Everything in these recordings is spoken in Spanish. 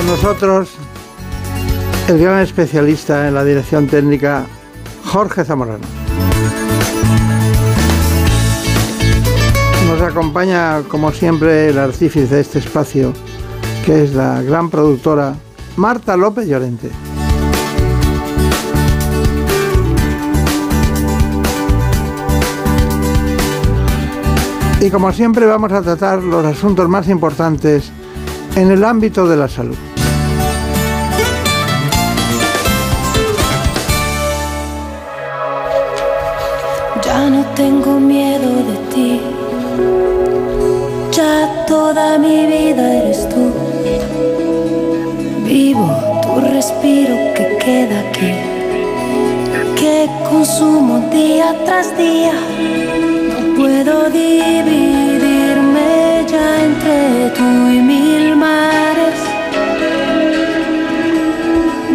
Con nosotros el gran especialista en la dirección técnica, Jorge Zamorano. Nos acompaña, como siempre, el artífice de este espacio, que es la gran productora Marta López Llorente. Y como siempre vamos a tratar los asuntos más importantes en el ámbito de la salud. Toda mi vida eres tú. Vivo tu respiro que queda aquí. Que consumo día tras día puedo dividirme ya entre tú y mil mares.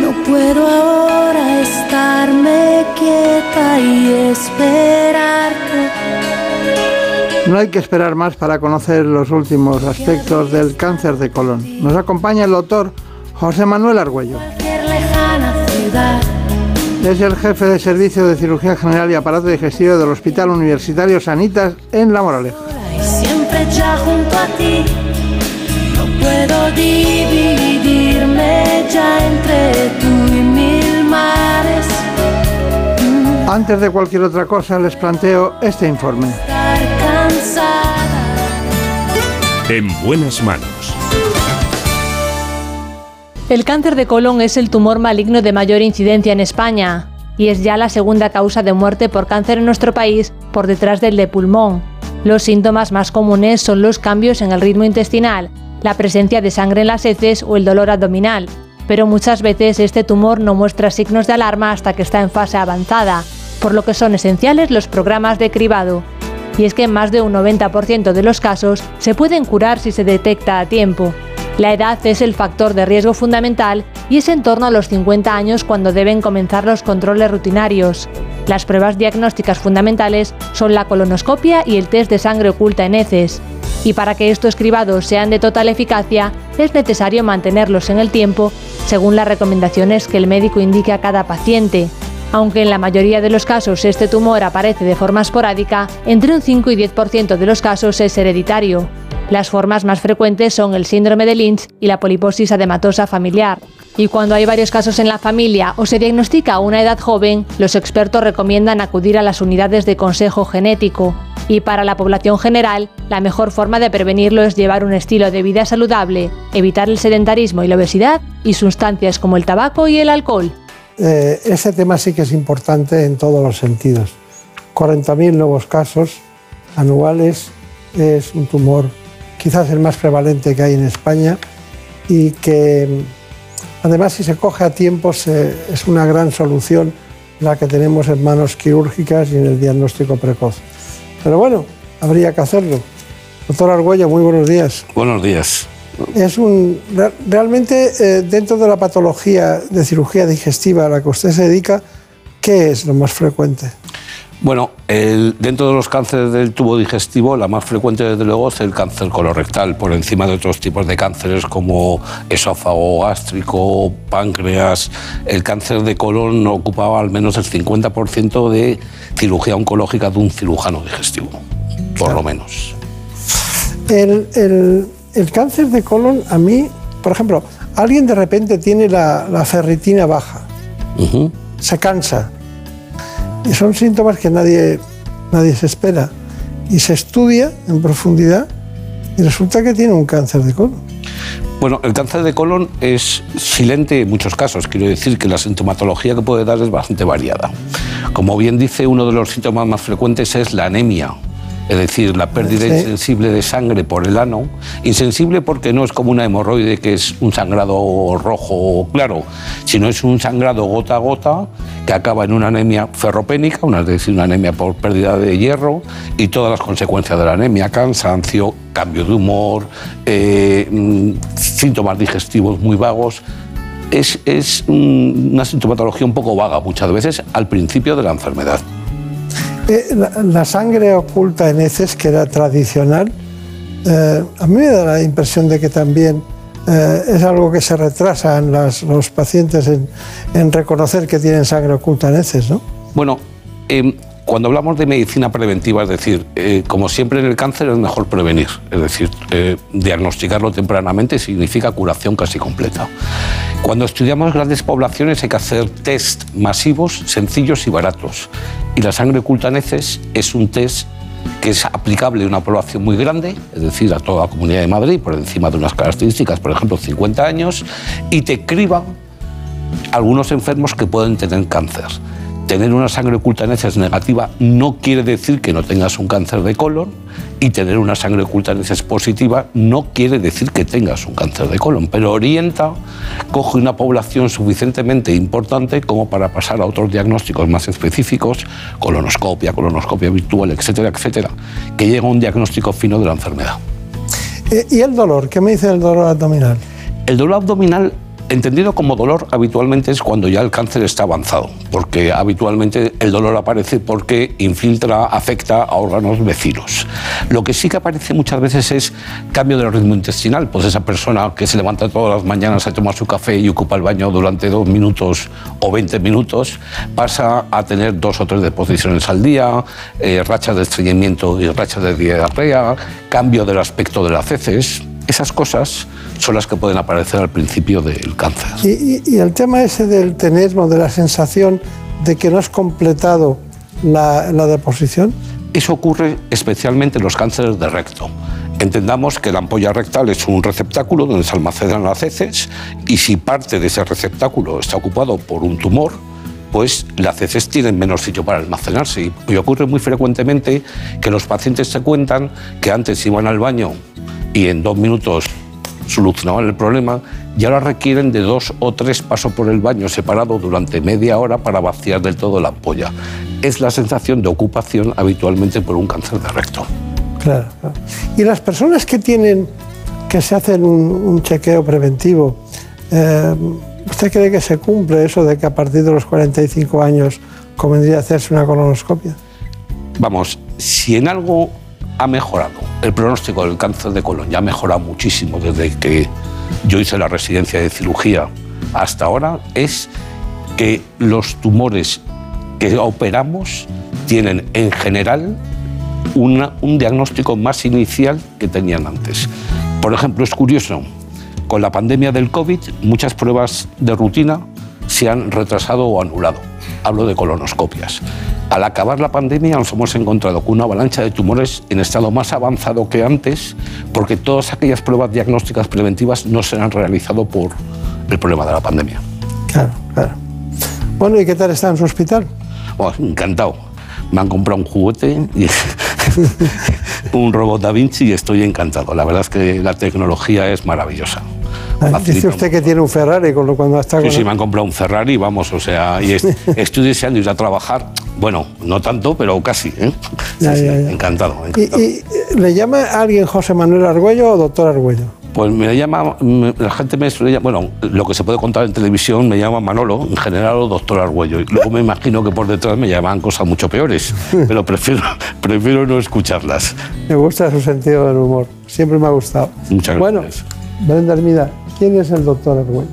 No puedo ahora estarme quieta y esperarte. No hay que esperar más para conocer los últimos aspectos del cáncer de colon. Nos acompaña el doctor José Manuel Argüello. Es el jefe de servicio de cirugía general y aparato digestivo del Hospital Universitario Sanitas en La Moraleja. Y siempre ya junto a ti. No puedo dividirme ya entre tú y mil mares. Antes de cualquier otra cosa les planteo este informe. En buenas manos. El cáncer de colon es el tumor maligno de mayor incidencia en España y es ya la segunda causa de muerte por cáncer en nuestro país por detrás del de pulmón. Los síntomas más comunes son los cambios en el ritmo intestinal, la presencia de sangre en las heces o el dolor abdominal, pero muchas veces este tumor no muestra signos de alarma hasta que está en fase avanzada, por lo que son esenciales los programas de cribado. Y es que en más de un 90% de los casos se pueden curar si se detecta a tiempo. La edad es el factor de riesgo fundamental y es en torno a los 50 años cuando deben comenzar los controles rutinarios. Las pruebas diagnósticas fundamentales son la colonoscopia y el test de sangre oculta en heces. Y para que estos cribados sean de total eficacia, es necesario mantenerlos en el tiempo según las recomendaciones que el médico indique a cada paciente. Aunque en la mayoría de los casos este tumor aparece de forma esporádica, entre un 5 y 10% de los casos es hereditario. Las formas más frecuentes son el síndrome de Lynch y la poliposis adematosa familiar. Y cuando hay varios casos en la familia o se diagnostica a una edad joven, los expertos recomiendan acudir a las unidades de consejo genético. Y para la población general, la mejor forma de prevenirlo es llevar un estilo de vida saludable, evitar el sedentarismo y la obesidad y sustancias como el tabaco y el alcohol. Eh, este tema sí que es importante en todos los sentidos. 40.000 nuevos casos anuales es un tumor quizás el más prevalente que hay en España y que además si se coge a tiempo es una gran solución la que tenemos en manos quirúrgicas y en el diagnóstico precoz. Pero bueno, habría que hacerlo. Doctor Argüello, muy buenos días. Buenos días. Es un, re- realmente eh, dentro de la patología de cirugía digestiva a la que usted se dedica, ¿qué es lo más frecuente? Bueno, el- dentro de los cánceres del tubo digestivo, la más frecuente desde luego es el cáncer colorectal, por encima de otros tipos de cánceres como esófago gástrico, páncreas. El cáncer de colon ocupaba al menos el 50% de cirugía oncológica de un cirujano digestivo, por lo menos. El, el- el cáncer de colon, a mí, por ejemplo, alguien de repente tiene la, la ferritina baja, se cansa, y son síntomas que nadie, nadie se espera, y se estudia en profundidad y resulta que tiene un cáncer de colon. Bueno, el cáncer de colon es silente en muchos casos, quiero decir que la sintomatología que puede dar es bastante variada. Como bien dice, uno de los síntomas más frecuentes es la anemia es decir, la pérdida Sí. insensible de sangre por el ano, insensible porque no es como una hemorroide que es un sangrado rojo claro, sino es un sangrado gota a gota que acaba en una anemia ferropénica, una, es decir, una anemia por pérdida de hierro y todas las consecuencias de la anemia, cansancio, cambio de humor, eh, mm, síntomas digestivos muy vagos. Es, es mm, una sintomatología un poco vaga muchas veces al principio de la enfermedad. Eh, la, sangre oculta en heces, que era tradicional, eh, a mí me da la impresión de que también eh, es algo que se retrasa en los pacientes en, reconocer que tienen sangre oculta en heces, ¿no? Bueno, eh, cuando hablamos de medicina preventiva, es decir, eh, como siempre en el cáncer es mejor prevenir, es decir, eh, diagnosticarlo tempranamente significa curación casi completa. Cuando estudiamos grandes poblaciones hay que hacer test masivos, sencillos y baratos. Y la sangre oculta heces es un test que es aplicable a una población muy grande, es decir, a toda la Comunidad de Madrid, por encima de unas características, por ejemplo, 50 años, y te criban algunos enfermos que pueden tener cáncer. Tener una sangre oculta en heces negativa no quiere decir que no tengas un cáncer de colon y tener una sangre oculta en heces positiva no quiere decir que tengas un cáncer de colon, pero orienta, coge una población suficientemente importante como para pasar a otros diagnósticos más específicos, colonoscopia, colonoscopia virtual, etcétera, etcétera, que llega a un diagnóstico fino de la enfermedad. Eh, ¿Y el dolor? ¿Qué me dice el dolor abdominal? El dolor abdominal, entendido como dolor, habitualmente es cuando ya el cáncer está avanzado, porque habitualmente el dolor aparece porque infiltra, afecta a órganos vecinos. Lo que sí que aparece muchas veces es cambio del ritmo intestinal, pues esa persona que se levanta todas las mañanas a tomar su café y ocupa el baño durante dos minutos o 20 minutos, pasa a tener dos o tres deposiciones al día, eh, rachas de estreñimiento y rachas de diarrea, cambio del aspecto de las heces. Esas cosas son las que pueden aparecer al principio del cáncer. Y, y- y el tema ese del tenesmo, de la sensación de que no has completado la, la deposición, Eso ocurre especialmente en los cánceres de recto. Entendamos que la ampolla rectal es un receptáculo donde se almacenan las heces y si parte de ese receptáculo está ocupado por un tumor, pues las heces tienen menos sitio para almacenarse. Y- Y ocurre muy frecuentemente que los pacientes se cuentan que antes iban al baño y en dos minutos solucionaban el problema y ahora requieren de dos o tres pasos por el baño separado durante media hora para vaciar del todo la ampolla. Es la sensación de ocupación habitualmente por un cáncer de recto. Claro, claro. Y las personas que tienen, que se hacen un, un chequeo preventivo, eh, ¿usted cree que se cumple eso de que a partir de los 45 años convendría hacerse una colonoscopia? Vamos, si en algo ha mejorado el pronóstico del cáncer de colon, ya ha mejorado muchísimo desde que yo hice la residencia de cirugía hasta ahora, es que los tumores que operamos tienen en general un diagnóstico más inicial que tenían antes. Por ejemplo, es curioso, con la pandemia del COVID, muchas pruebas de rutina se han retrasado o anulado. Hablo de colonoscopias. Al acabar la pandemia nos hemos encontrado con una avalancha de tumores en estado más avanzado que antes, porque todas aquellas pruebas diagnósticas preventivas no se han realizado por el problema de la pandemia. Claro, claro. Bueno, ¿y qué tal está en su hospital? Bueno, encantado. Me han comprado un juguete, y un robot Da Vinci y estoy encantado. La verdad es que la tecnología es maravillosa. Dice usted que tiene un Ferrari, con lo cuando está Sí, sí, me han comprado un Ferrari, vamos, o sea, y es- estoy deseando ir a trabajar. Bueno, no tanto, pero casi, ¿eh? Sí, Ya, sí, ya, ya. encantado. ¿Y, encantado. y, le llama a alguien José Manuel Argüello o doctor Argüello? Pues me llama, me- la gente me suele bueno, lo que se puede contar en televisión me llama Manolo, en general o doctor Argüello. Y luego me imagino que por detrás me llaman cosas mucho peores, pero prefiero, prefiero no escucharlas. Me gusta su sentido del humor, siempre me ha gustado. Muchas Bueno, gracias. Brenda Hermida, ¿quién es el doctor Argüello?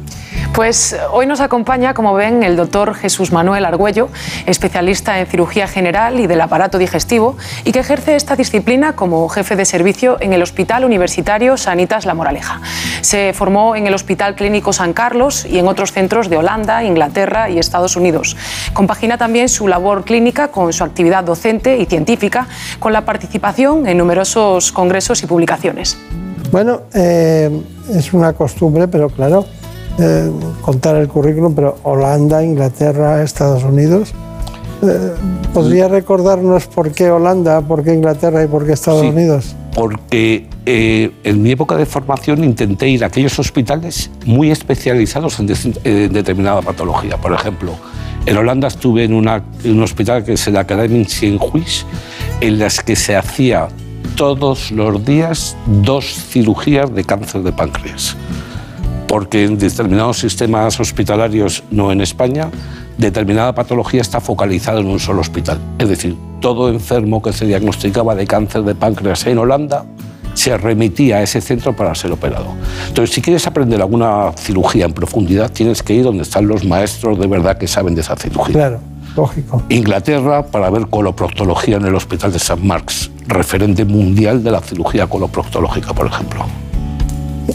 Pues hoy nos acompaña, como ven, el doctor Jesús Manuel Argüello, especialista en cirugía general y del aparato digestivo, y que ejerce esta disciplina como jefe de servicio en el Hospital Universitario Sanitas La Moraleja. Se formó en el Hospital Clínico San Carlos y en otros centros de Holanda, Inglaterra y Estados Unidos. Compagina también su labor clínica con su actividad docente y científica, con la participación en numerosos congresos y publicaciones. Bueno, eh, es una costumbre, pero claro, eh, contar el currículum, pero Holanda, Inglaterra, Estados Unidos. Eh, ¿Podría recordarnos por qué Holanda, por qué Inglaterra y por qué Estados Sí. Unidos? porque en mi época de formación intenté ir a aquellos hospitales muy especializados en, determinada patología. Por ejemplo, en Holanda estuve en, una- en un hospital que es el Academic Cienhuis, en las que se hacía todos los días dos cirugías de cáncer de páncreas. Porque en determinados sistemas hospitalarios, no en España, determinada patología está focalizada en un solo hospital. Es decir, todo enfermo que se diagnosticaba de cáncer de páncreas en Holanda se remitía a ese centro para ser operado. Entonces, si quieres aprender alguna cirugía en profundidad, tienes que ir donde están los maestros de verdad que saben de esa cirugía. Claro, lógico. Inglaterra para ver coloproctología en el Hospital de St. Mark's, referente mundial de la cirugía coloproctológica, por ejemplo.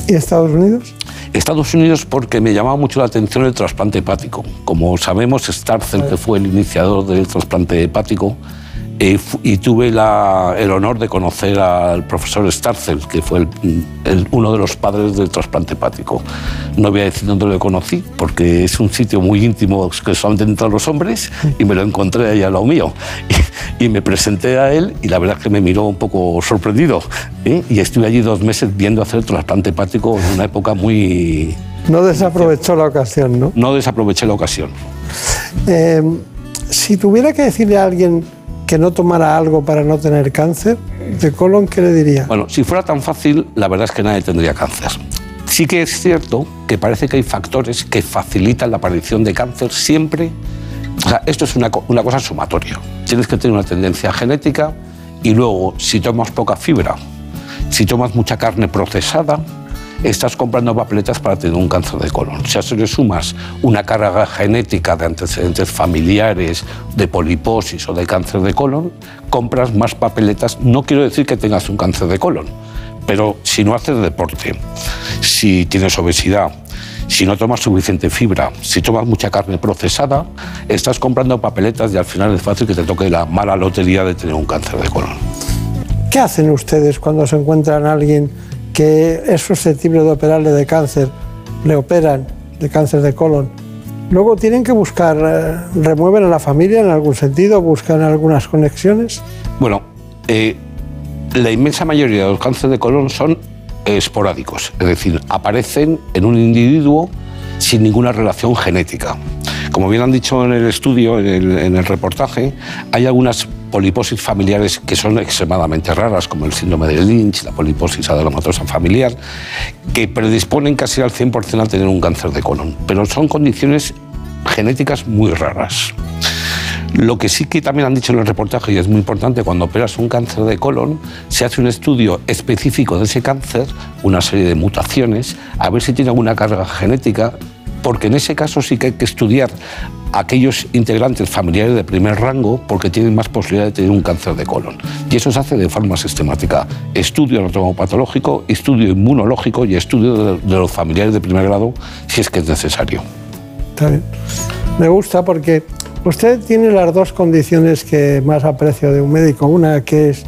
¿Y Estados Unidos? Estados Unidos porque me llamaba mucho la atención el trasplante hepático. Como sabemos, Starcel, que fue el iniciador del trasplante hepático, fu- y tuve la- el honor de conocer al profesor Starcel, que fue el- el- uno de los padres del trasplante hepático. No voy a decir dónde lo conocí, porque es un sitio muy íntimo que solamente entran los hombres, y me lo encontré ahí al lado mío. Y, y me presenté a él, y la verdad es que me miró un poco sorprendido. ¿eh? Y estuve allí dos meses viendo hacer trasplante hepático en una época muy, No desaprovechó la ocasión, ¿no? no desaproveché la ocasión. Eh, si tuviera que decirle a alguien que no tomara algo para no tener cáncer de colon, ¿qué le diría? Bueno, si fuera tan fácil, la verdad es que nadie tendría cáncer. Sí que es cierto que parece que hay factores que facilitan la aparición de cáncer siempre. Esto es una, una cosa sumatoria. Tienes que tener una tendencia genética y luego, si tomas poca fibra, si tomas mucha carne procesada, estás comprando papeletas para tener un cáncer de colon. Si a eso le sumas una carga genética de antecedentes familiares, de poliposis o de cáncer de colon, compras más papeletas. No quiero decir que tengas un cáncer de colon, pero si no haces deporte, si tienes obesidad, si no tomas suficiente fibra, si tomas mucha carne procesada, estás comprando papeletas y al final es fácil que te toque la mala lotería de tener un cáncer de colon. ¿Qué hacen ustedes cuando se encuentran a alguien que es susceptible de operarle de cáncer? Le operan de cáncer de colon. Luego tienen que buscar, eh, remueven a la familia en algún sentido, buscan algunas conexiones. Bueno, eh, la inmensa mayoría de los cánceres de colon son esporádicos, es decir, aparecen en un individuo sin ninguna relación genética. Como bien han dicho en el estudio, en el, en el reportaje, hay algunas poliposis familiares que son extremadamente raras, como el síndrome de Lynch, la poliposis adenomatosa familiar, que predisponen casi al 100% a tener un cáncer de colon, pero son condiciones genéticas muy raras. Lo que sí que también han dicho en el reportaje, y es muy importante, cuando operas un cáncer de colon, se hace un estudio específico de ese cáncer, una serie de mutaciones, a ver si tiene alguna carga genética, porque en ese caso sí que hay que estudiar a aquellos integrantes familiares de primer rango, porque tienen más posibilidad de tener un cáncer de colon. Y eso se hace de forma sistemática. Estudio anatomopatológico, estudio inmunológico y estudio de, los familiares de primer grado, si es que es necesario. Está bien. Me gusta porque usted tiene las dos condiciones que más aprecio de un médico. Una que es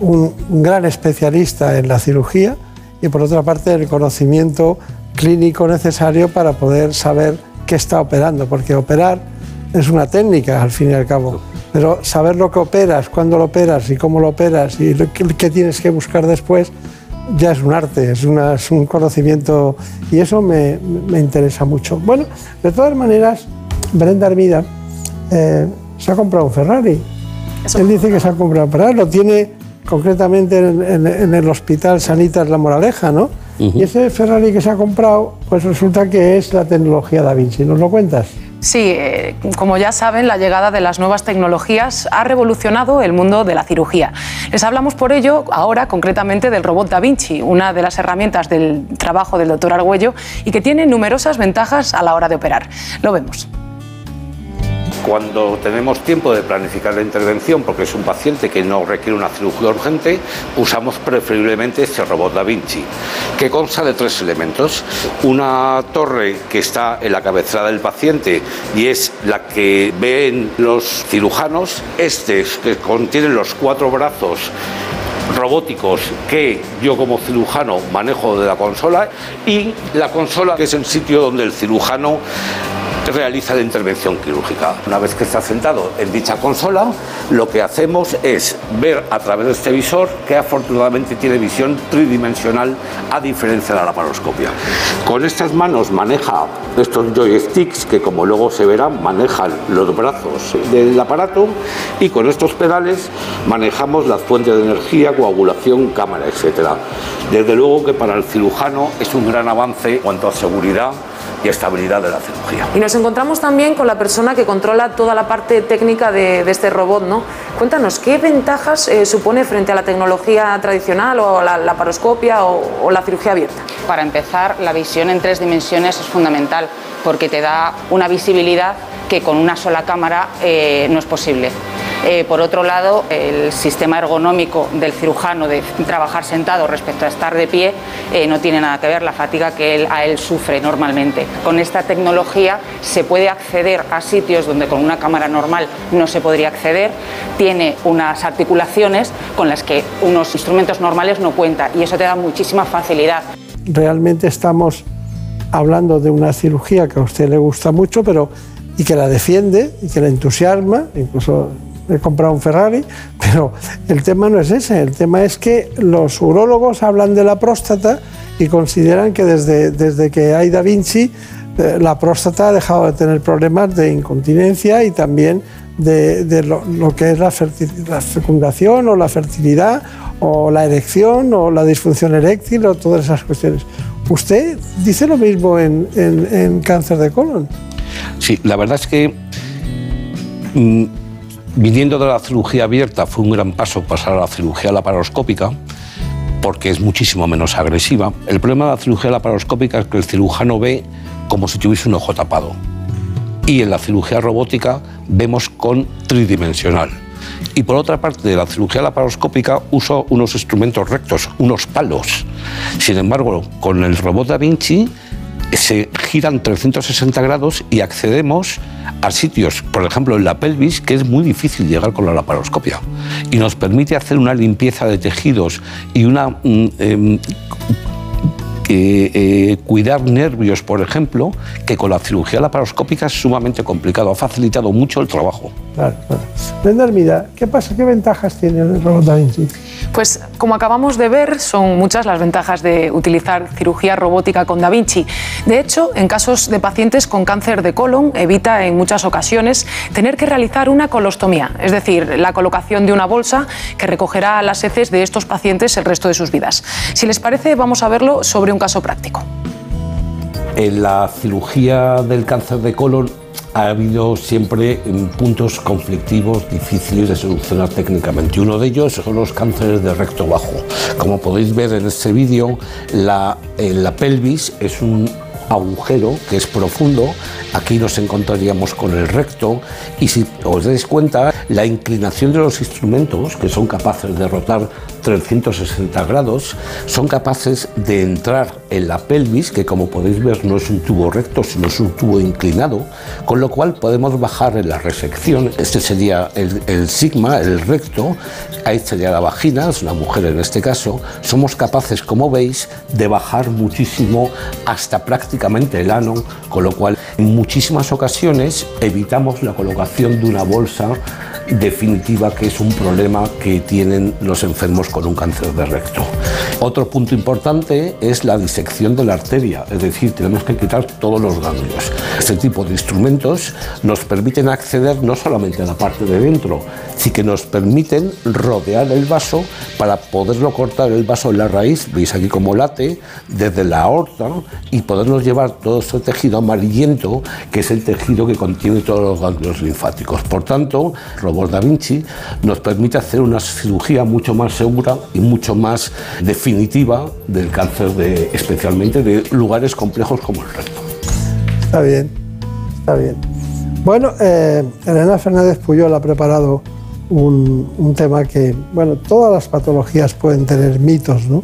un gran especialista en la cirugía y por otra parte el conocimiento clínico necesario para poder saber qué está operando, porque operar es una técnica al fin y al cabo. Pero saber lo que operas, cuándo lo operas y cómo lo operas y qué tienes que buscar después, ya es un arte, es, una- es un conocimiento y eso me, me interesa mucho. Bueno, de todas maneras, Brenda Hermida eh, se ha comprado un Ferrari. Él dice que se ha comprado un Ferrari, lo tiene concretamente en, en- en el Hospital Sanitas La Moraleja, ¿no? Y ese Ferrari que se ha comprado, pues resulta que es la tecnología Da Vinci. ¿Nos lo cuentas? Sí, eh, como ya saben, la llegada de las nuevas tecnologías ha revolucionado el mundo de la cirugía. Les hablamos por ello ahora concretamente del robot Da Vinci, una de las herramientas del trabajo del doctor Argüello y que tiene numerosas ventajas a la hora de operar. Lo vemos. Cuando tenemos tiempo de planificar la intervención, porque es un paciente que no requiere una cirugía urgente, usamos preferiblemente este robot Da Vinci, que consta de tres elementos. Una torre que está en la cabecera del paciente y es la que ven los cirujanos, este que contiene los cuatro brazos robóticos que yo como cirujano manejo de la consola y la consola que es el sitio donde el cirujano realiza la intervención quirúrgica. Una vez que está sentado en dicha consola, lo que hacemos es ver a través de este visor que afortunadamente tiene visión tridimensional a diferencia de la laparoscopia. Con estas manos maneja estos joysticks que como luego se verán manejan los brazos del aparato y con estos pedales manejamos las fuentes de energía, coagulación, cámara, etc. Desde luego que para el cirujano es un gran avance en cuanto a seguridad y estabilidad de la cirugía. Y nos encontramos también con la persona que controla toda la parte técnica de, de este robot, ¿no? Cuéntanos, ¿qué ventajas eh, supone frente a la tecnología tradicional o la laparoscopia o, o la cirugía abierta? Para empezar, la visión en tres dimensiones es fundamental porque te da una visibilidad que con una sola cámara eh, no es posible. Eh, por otro lado, el sistema ergonómico del cirujano de trabajar sentado respecto a estar de pie eh, no tiene nada que ver la fatiga que él, a él sufre normalmente. Con esta tecnología se puede acceder a sitios donde con una cámara normal no se podría acceder. Tiene unas articulaciones con las que unos instrumentos normales no cuentan y eso te da muchísima facilidad. Realmente estamos hablando de una cirugía que a usted le gusta mucho, pero y que la defiende y que la entusiasma, incluso he comprado un Ferrari, pero el tema no es ese, el tema es que los urólogos hablan de la próstata y consideran que desde, desde que hay Da Vinci eh, la próstata ha dejado de tener problemas de incontinencia y también de, de lo, que es la, la, fecundación o la fertilidad o la erección o la disfunción eréctil o todas esas cuestiones. ¿Usted dice lo mismo en, en, cáncer de colon? Sí, la verdad es que mmm, viniendo de la cirugía abierta fue un gran paso pasar a la cirugía laparoscópica porque es muchísimo menos agresiva. El problema de la cirugía laparoscópica es que el cirujano ve como si tuviese un ojo tapado. Y en la cirugía robótica vemos con tridimensional. Y por otra parte, de la cirugía laparoscópica uso unos instrumentos rectos, unos palos. Sin embargo, con el robot Da Vinci se giran 360 grados y accedemos a sitios, por ejemplo en la pelvis, que es muy difícil llegar con la laparoscopia. Y nos permite hacer una limpieza de tejidos y una eh, eh, eh, cuidar nervios, por ejemplo, que con la cirugía laparoscópica es sumamente complicado. Ha facilitado mucho el trabajo. Claro, claro. Brenda Hermida, ¿qué pasa? ¿Qué ventajas tiene el robot Da Vinci? Pues como acabamos de ver, son muchas las ventajas de utilizar cirugía robótica con Da Vinci. De hecho, en casos de pacientes con cáncer de colon, evita en muchas ocasiones tener que realizar una colostomía, es decir, la colocación de una bolsa que recogerá las heces de estos pacientes el resto de sus vidas. Si les parece, vamos a verlo sobre un caso práctico. En la cirugía del cáncer de colon ha habido siempre puntos conflictivos difíciles de solucionar técnicamente. Uno de ellos son los cánceres de recto bajo. Como podéis ver en este vídeo, la, la pelvis es un agujero que es profundo. Aquí nos encontraríamos con el recto y si os dais cuenta, la inclinación de los instrumentos, que son capaces de rotar 360 grados, son capaces de entrar en la pelvis, que como podéis ver no es un tubo recto, sino es un tubo inclinado, con lo cual podemos bajar en la resección. Este sería el, sigma, el recto, ahí sería la vagina, es una mujer en este caso. Somos capaces, como veis, de bajar muchísimo hasta prácticamente el ano, con lo cual en muchísimas ocasiones evitamos la colocación de una bolsa definitiva que es un problema que tienen los enfermos con un cáncer de recto. Otro punto importante es la disección de la arteria, es decir, tenemos que quitar todos los ganglios. Este tipo de instrumentos nos permiten acceder no solamente a la parte de dentro, sino que nos permiten rodear el vaso para poderlo cortar el vaso en la raíz, veis aquí como late, desde la aorta y podernos llevar todo este tejido amarillento, que es el tejido que contiene todos los ganglios linfáticos. Por tanto, robot Da Vinci nos permite hacer una cirugía mucho más segura y mucho más definitiva del cáncer, de, especialmente de lugares complejos como el recto. Está bien, está bien. Bueno, eh, Elena Fernández Puyol ha preparado un, tema que, bueno, todas las patologías pueden tener mitos, ¿no?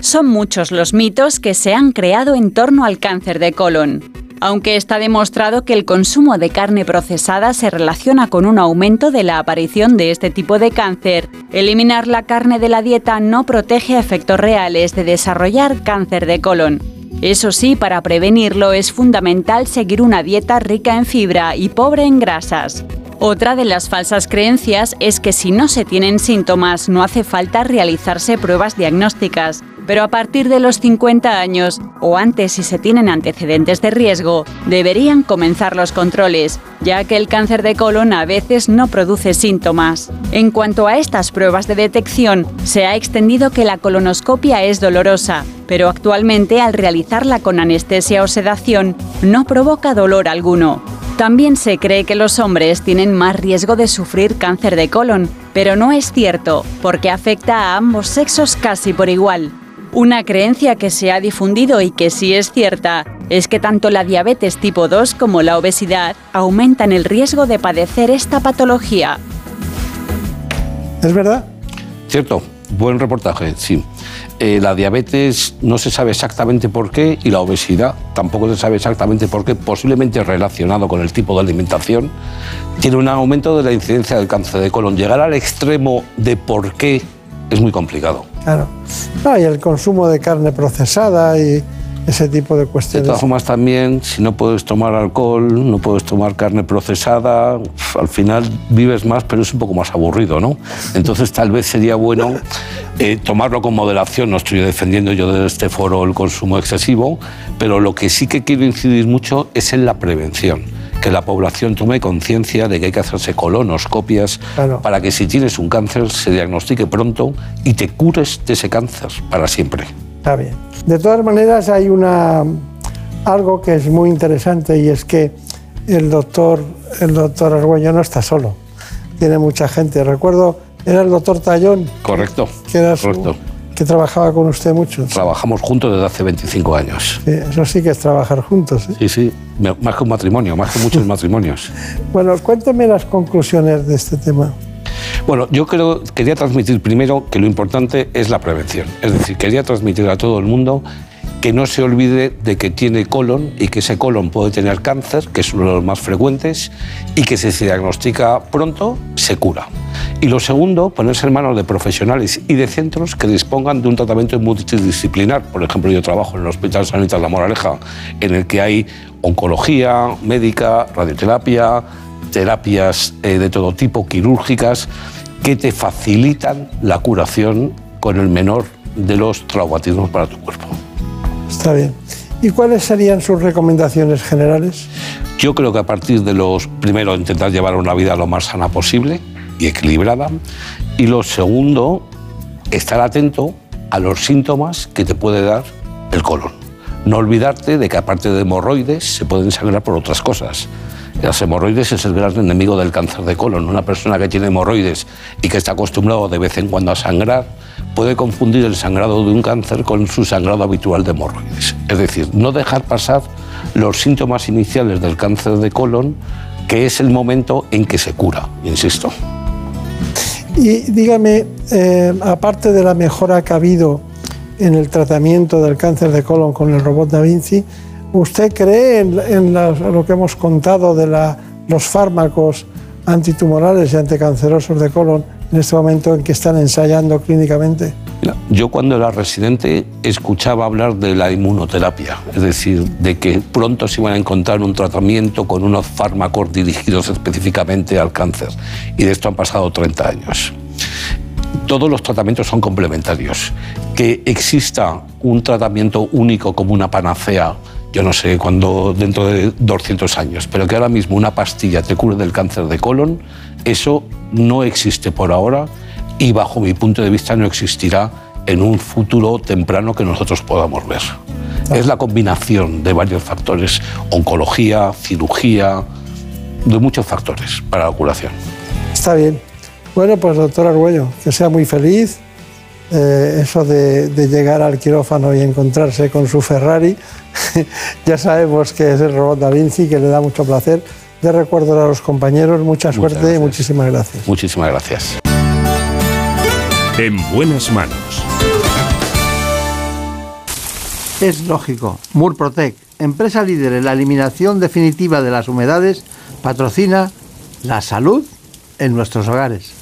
Son muchos los mitos que se han creado en torno al cáncer de colon. Aunque está demostrado que el consumo de carne procesada se relaciona con un aumento de la aparición de este tipo de cáncer, eliminar la carne de la dieta no protege a efectos reales de desarrollar cáncer de colon. Eso sí, para prevenirlo es fundamental seguir una dieta rica en fibra y pobre en grasas. Otra de las falsas creencias es que si no se tienen síntomas no hace falta realizarse pruebas diagnósticas, pero a partir de los 50 años o antes si se tienen antecedentes de riesgo, deberían comenzar los controles, ya que el cáncer de colon a veces no produce síntomas. En cuanto a estas pruebas de detección, se ha extendido que la colonoscopia es dolorosa, pero actualmente al realizarla con anestesia o sedación no provoca dolor alguno. También se cree que los hombres tienen más riesgo de sufrir cáncer de colon, pero no es cierto, porque afecta a ambos sexos casi por igual. Una creencia que se ha difundido y que sí es cierta es que tanto la diabetes tipo 2 como la obesidad aumentan el riesgo de padecer esta patología. ¿Es verdad? Cierto, buen reportaje, sí. Eh, la diabetes no se sabe exactamente por qué y la obesidad tampoco se sabe exactamente por qué, posiblemente relacionado con el tipo de alimentación, tiene un aumento de la incidencia del cáncer de colon. Llegar al extremo de por qué es muy complicado. Claro. No, y el consumo de carne procesada y ese tipo de De cuestiones. todas formas también, si no puedes tomar alcohol, no puedes tomar carne procesada, al final vives más, pero es un poco más aburrido, ¿no? Entonces tal vez sería bueno eh, tomarlo con moderación. No estoy defendiendo yo desde este foro el consumo excesivo, pero lo que sí que quiero incidir mucho es en la prevención. Que la población tome conciencia de que hay que hacerse colonoscopias Claro. para que si tienes un cáncer se diagnostique pronto y te cures de ese cáncer para siempre. Está bien. De todas maneras, hay una, algo que es muy interesante y es que el doctor, el doctor Argüello no está solo. Tiene mucha gente. Recuerdo, era el doctor Tallón, Correcto. que, era su- Correcto. Que trabajaba con usted mucho. Trabajamos juntos desde hace 25 años. Sí, eso sí que es trabajar juntos. ¿eh? Sí, sí, más que un matrimonio, más que muchos matrimonios. Bueno, cuénteme las conclusiones de este tema. Bueno, yo creo, quería transmitir primero que lo importante es la prevención. Es decir, quería transmitir a todo el mundo que no se olvide de que tiene colon y que ese colon puede tener cáncer, que es uno de los más frecuentes, y que si se diagnostica pronto, se cura. Y lo segundo, ponerse en manos de profesionales y de centros que dispongan de un tratamiento multidisciplinar. Por ejemplo, yo trabajo en el Hospital Sanitas La Moraleja, en el que hay oncología médica, radioterapia, terapias eh, de todo tipo, quirúrgicas, que te facilitan la curación con el menor de los traumatismos para tu cuerpo. Está bien. ¿Y cuáles serían sus recomendaciones generales? Yo creo que a partir de los, primero, intentar llevar una vida lo más sana posible y equilibrada. Y lo segundo, estar atento a los síntomas que te puede dar el colon. No olvidarte de que aparte de hemorroides se pueden sangrar por otras cosas. Las hemorroides es el gran enemigo del cáncer de colon. Una persona que tiene hemorroides y que está acostumbrado de vez en cuando a sangrar puede confundir el sangrado de un cáncer con su sangrado habitual de hemorroides. Es decir, no dejar pasar los síntomas iniciales del cáncer de colon, que es el momento en que se cura, insisto. Y dígame, eh, aparte de la mejora que ha habido en el tratamiento del cáncer de colon con el robot Da Vinci, ¿usted cree en, en las- lo que hemos contado de la- los fármacos antitumorales y anticancerosos de colon en este momento en que están ensayando clínicamente? Yo cuando era residente escuchaba hablar de la inmunoterapia, es decir, de que pronto se iban a encontrar un tratamiento con unos fármacos dirigidos específicamente al cáncer. Y de esto han pasado 30 años. Todos los tratamientos son complementarios. Que exista un tratamiento único como una panacea, yo no sé cuándo dentro de 200 años, pero que ahora mismo una pastilla te cure del cáncer de colon, eso no existe por ahora y bajo mi punto de vista no existirá en un futuro temprano que nosotros podamos ver. Es la combinación de varios factores, oncología, cirugía, de muchos factores para la curación. Está bien. Bueno, pues doctor Argüello, que sea muy feliz. Eh, eso de, de llegar al quirófano y encontrarse con su Ferrari, ya sabemos que es el robot Da Vinci, que le da mucho placer. De recuerdo a los compañeros, mucha suerte y muchísimas gracias. Muchísimas gracias. En buenas manos. Es lógico. Murprotec, empresa líder en la eliminación definitiva de las humedades, patrocina la salud en nuestros hogares.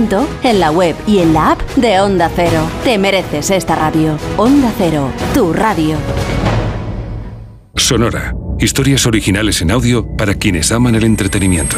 en la web y en la app de Onda Cero. Te mereces esta radio. Onda Cero, tu radio. Sonora. Historias originales en audio para quienes aman el entretenimiento.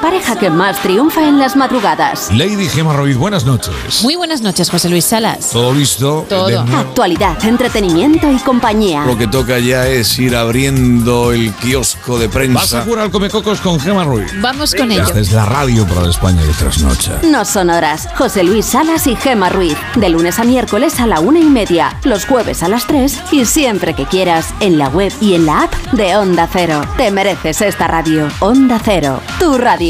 La pareja que más triunfa en las madrugadas. Lady Gemma Ruiz, buenas noches. Muy buenas noches, José Luis Salas. ¿Todo listo? Todo. Actualidad, entretenimiento y compañía. Lo que toca ya es ir abriendo el kiosco de prensa. Vas a jugar al Comecocos con Gemma Ruiz. Vamos con ello. Esta es la radio para la España de trasnocha. No son horas. José Luis Salas y Gema Ruiz. De lunes a miércoles a la una y media. Los jueves a las tres. Y siempre que quieras. En la web y en la app de Onda Cero. Te mereces esta radio. Onda Cero. Tu radio.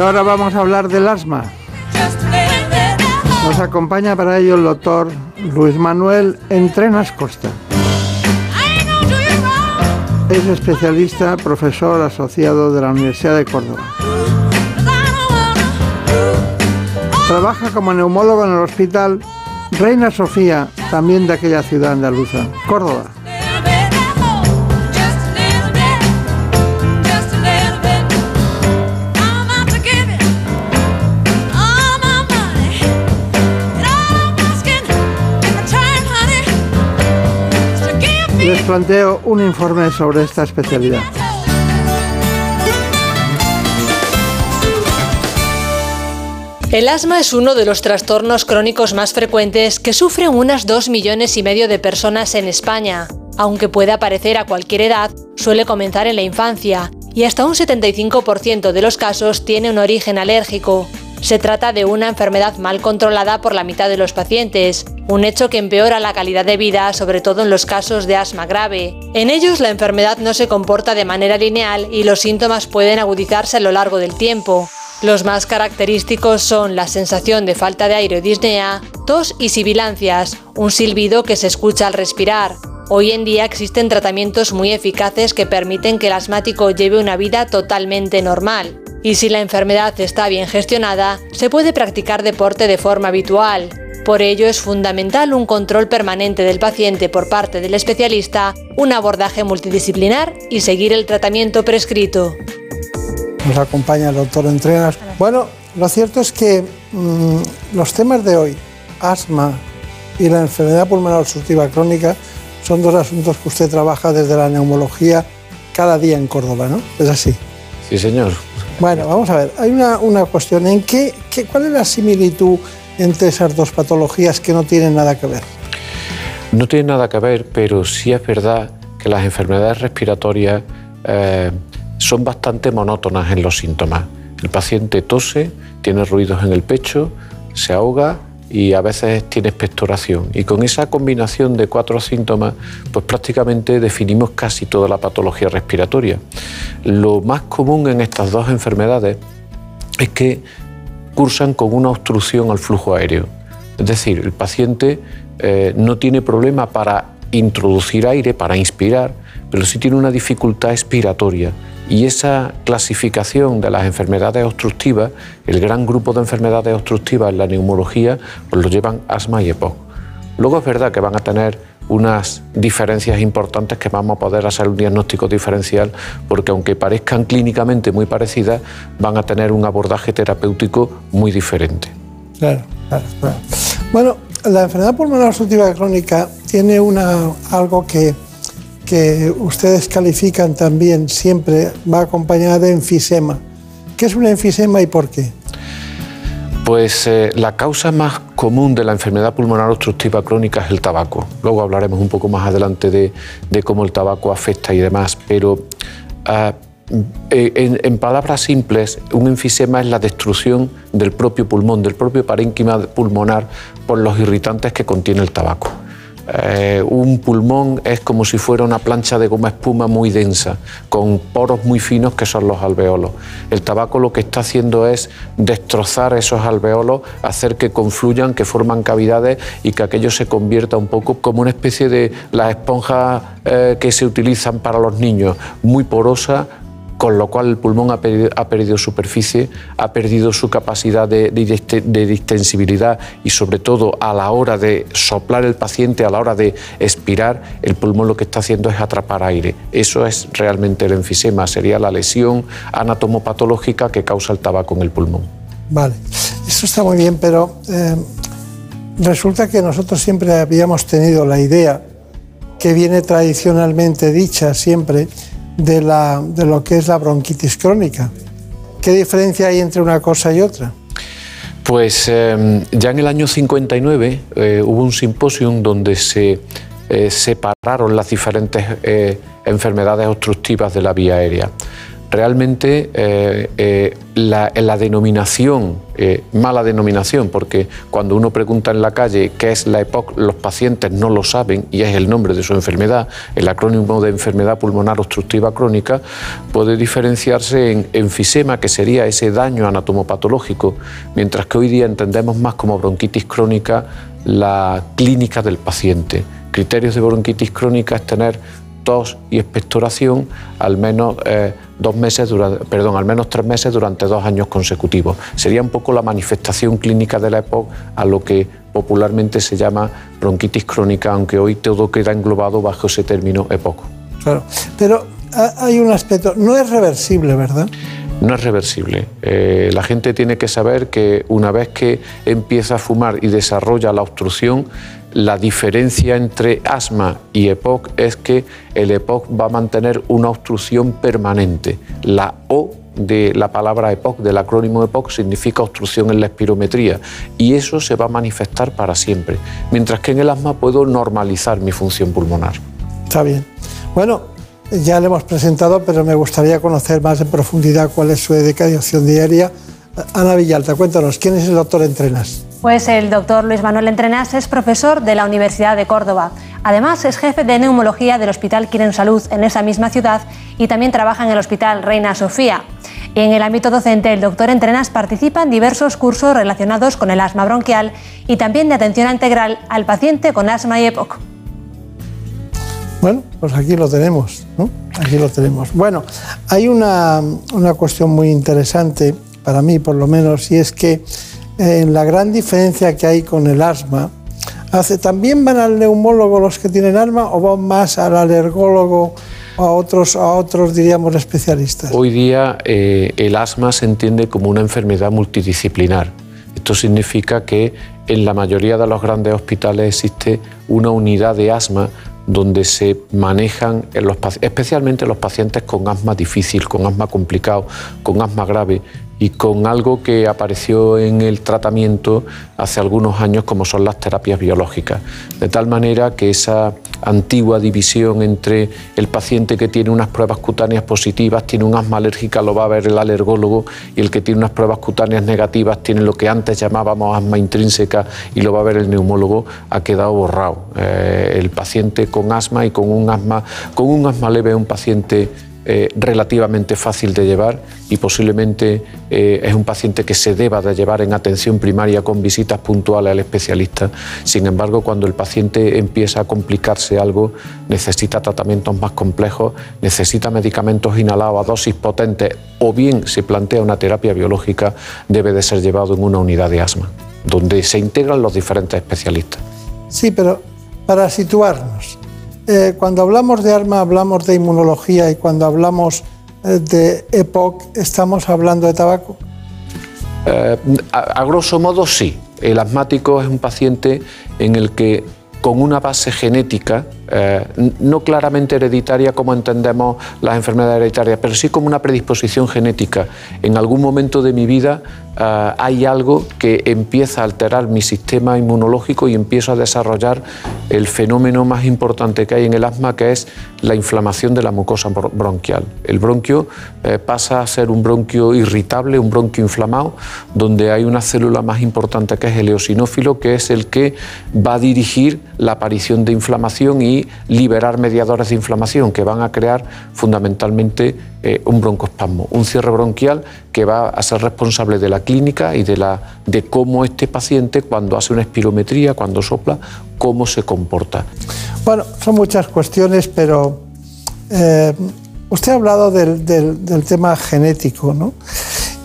Ahora vamos a hablar del asma. Nos acompaña para ello el doctor Luis Manuel Entrenas Costa. Es especialista, profesor asociado de la Universidad de Córdoba. Trabaja como neumólogo en el hospital Reina Sofía, también de aquella ciudad andaluza, Córdoba. Les planteo un informe sobre esta especialidad. El asma es uno de los trastornos crónicos más frecuentes que sufren unas 2 millones y medio de personas en España. Aunque puede aparecer a cualquier edad, suele comenzar en la infancia y hasta un 75% de los casos tiene un origen alérgico. Se trata de una enfermedad mal controlada por la mitad de los pacientes, un hecho que empeora la calidad de vida, sobre todo en los casos de asma grave. En ellos la enfermedad no se comporta de manera lineal y los síntomas pueden agudizarse a lo largo del tiempo. Los más característicos son la sensación de falta de aire o disnea, tos y sibilancias, un silbido que se escucha al respirar. Hoy en día existen tratamientos muy eficaces que permiten que el asmático lleve una vida totalmente normal. Y si la enfermedad está bien gestionada, se puede practicar deporte de forma habitual. Por ello es fundamental un control permanente del paciente por parte del especialista, un abordaje multidisciplinar y seguir el tratamiento prescrito. Nos acompaña el doctor Entrenas. Bueno, lo cierto es que mm, los temas de hoy, asma y la enfermedad pulmonar obstructiva crónica, son dos asuntos que usted trabaja desde la neumología cada día en Córdoba, ¿no? Es así. Sí, señor. Bueno, vamos a ver, hay una, una cuestión. ¿En qué, qué- ¿Cuál es la similitud entre esas dos patologías que no tienen nada que ver? No tiene nada que ver, pero sí es verdad que las enfermedades respiratorias eh, son bastante monótonas en los síntomas. El paciente tose, tiene ruidos en el pecho, se ahoga y a veces tiene expectoración. Y con esa combinación de cuatro síntomas, pues prácticamente definimos casi toda la patología respiratoria. Lo más común en estas dos enfermedades es que cursan con una obstrucción al flujo aéreo. Es decir, el paciente eh, no tiene problema para introducir aire, para inspirar, pero sí tiene una dificultad expiratoria. Y esa clasificación de las enfermedades obstructivas, el gran grupo de enfermedades obstructivas en la neumología, pues lo llevan asma y EPOC. Luego es verdad que van a tener unas diferencias importantes que vamos a poder hacer un diagnóstico diferencial porque aunque parezcan clínicamente muy parecidas, van a tener un abordaje terapéutico muy diferente. Claro, claro, claro. Bueno, la enfermedad pulmonar obstructiva crónica tiene una, algo que, que ustedes califican también siempre, va acompañada de enfisema. ¿Qué es un enfisema y por qué? Pues eh, la causa más común de la enfermedad pulmonar obstructiva crónica es el tabaco. Luego hablaremos un poco más adelante de, cómo el tabaco afecta y demás, pero eh, en, en palabras simples, un enfisema es la destrucción del propio pulmón, del propio parénquima pulmonar por los irritantes que contiene el tabaco. Eh, un pulmón es como si fuera una plancha de goma espuma muy densa, con poros muy finos que son los alveolos. El tabaco lo que está haciendo es destrozar esos alveolos, hacer que confluyan, que forman cavidades y que aquello se convierta un poco como una especie de las esponjas eh, que se utilizan para los niños, muy porosa, con lo cual el pulmón ha perdido, superficie, ha perdido su capacidad de distensibilidad y sobre todo a la hora de soplar el paciente, a la hora de expirar, el pulmón lo que está haciendo es atrapar aire. Eso es realmente el enfisema, sería la lesión anatomopatológica que causa el tabaco en el pulmón. Vale, eso está muy bien, pero eh, resulta que nosotros siempre habíamos tenido la idea que viene tradicionalmente dicha siempre de, la, de lo que es la bronquitis crónica. ¿Qué diferencia hay entre una cosa y otra? Pues eh, ya en el año 59 eh, hubo un simposium donde se eh, separaron las diferentes eh, enfermedades obstructivas de la vía aérea. Realmente eh, eh, la, denominación, eh, mala denominación, porque cuando uno pregunta en la calle qué es la EPOC, los pacientes no lo saben y es el nombre de su enfermedad, el acrónimo de enfermedad pulmonar obstructiva crónica, puede diferenciarse en enfisema, que sería ese daño anatomopatológico, mientras que hoy día entendemos más como bronquitis crónica la clínica del paciente. Criterios de bronquitis crónica es tener tos y expectoración al menos eh, dos meses perdón, al menos tres meses durante dos años consecutivos. Sería un poco la manifestación clínica de la EPOC a lo que popularmente se llama bronquitis crónica, aunque hoy todo queda englobado bajo ese término EPOC. Claro, pero ha- hay un aspecto, no es reversible, ¿verdad? No es reversible. Eh, la gente tiene que saber que una vez que empieza a fumar y desarrolla la obstrucción, la diferencia entre asma y EPOC es que el EPOC va a mantener una obstrucción permanente. La O de la palabra EPOC, del acrónimo EPOC, significa obstrucción en la espirometría y eso se va a manifestar para siempre. Mientras que en el asma puedo normalizar mi función pulmonar. Está bien. Bueno, ya le hemos presentado, pero me gustaría conocer más en profundidad cuál es su dedicación diaria. Ana Villalta, cuéntanos, ¿quién es el doctor Entrenas? Pues el doctor Luis Manuel Entrenas es profesor de la Universidad de Córdoba. Además, es jefe de neumología del Hospital Quiren Salud en esa misma ciudad y también trabaja en el Hospital Reina Sofía. En el ámbito docente, el doctor Entrenas participa en diversos cursos relacionados con el asma bronquial y también de atención integral al paciente con asma y EPOC. Bueno, pues aquí lo tenemos, ¿no? Aquí lo tenemos. Bueno, hay una, una cuestión muy interesante, para mí por lo menos, y es que eh, la gran diferencia que hay con el asma, ¿también van al neumólogo los que tienen asma o van más al alergólogo o a otros, a otros diríamos, especialistas? Hoy día eh, el asma se entiende como una enfermedad multidisciplinar. Esto significa que en la mayoría de los grandes hospitales existe una unidad de asma donde se manejan en especialmente los pacientes con asma difícil, con asma complicado, con asma grave y con algo que apareció en el tratamiento hace algunos años como son las terapias biológicas. De tal manera que esa antigua división entre el paciente que tiene unas pruebas cutáneas positivas, tiene un asma alérgica, lo va a ver el alergólogo, y el que tiene unas pruebas cutáneas negativas tiene lo que antes llamábamos asma intrínseca y lo va a ver el neumólogo, ha quedado borrado. Eh, el paciente con asma y con un asma, con un asma leve un paciente eh, relativamente fácil de llevar y posiblemente eh, es un paciente que se deba de llevar en atención primaria con visitas puntuales al especialista. Sin embargo, cuando el paciente empieza a complicarse algo, necesita tratamientos más complejos, necesita medicamentos inhalados a dosis potentes o bien se plantea una terapia biológica, debe de ser llevado en una unidad de asma, donde se integran los diferentes especialistas. Sí, pero para situarnos, eh, cuando hablamos de arma hablamos de inmunología y cuando hablamos eh, de EPOC estamos hablando de tabaco. Eh, a, a grosso modo sí. El asmático es un paciente en el que con una base genética, eh, no claramente hereditaria como entendemos las enfermedades hereditarias, pero sí como una predisposición genética. En algún momento de mi vida eh, hay algo que empieza a alterar mi sistema inmunológico y empiezo a desarrollar el fenómeno más importante que hay en el asma, que es la inflamación de la mucosa bro- bronquial. El bronquio eh, pasa a ser un bronquio irritable, un bronquio inflamado, donde hay una célula más importante que es el eosinófilo, que es el que va a dirigir la aparición de inflamación y liberar mediadores de inflamación que van a crear fundamentalmente eh, un broncoespasmo, un cierre bronquial que va a ser responsable de la clínica y de, la, de cómo este paciente, cuando hace una espirometría, cuando sopla, cómo se comporta. Bueno, son muchas cuestiones, pero eh, usted ha hablado del, tema genético, ¿no?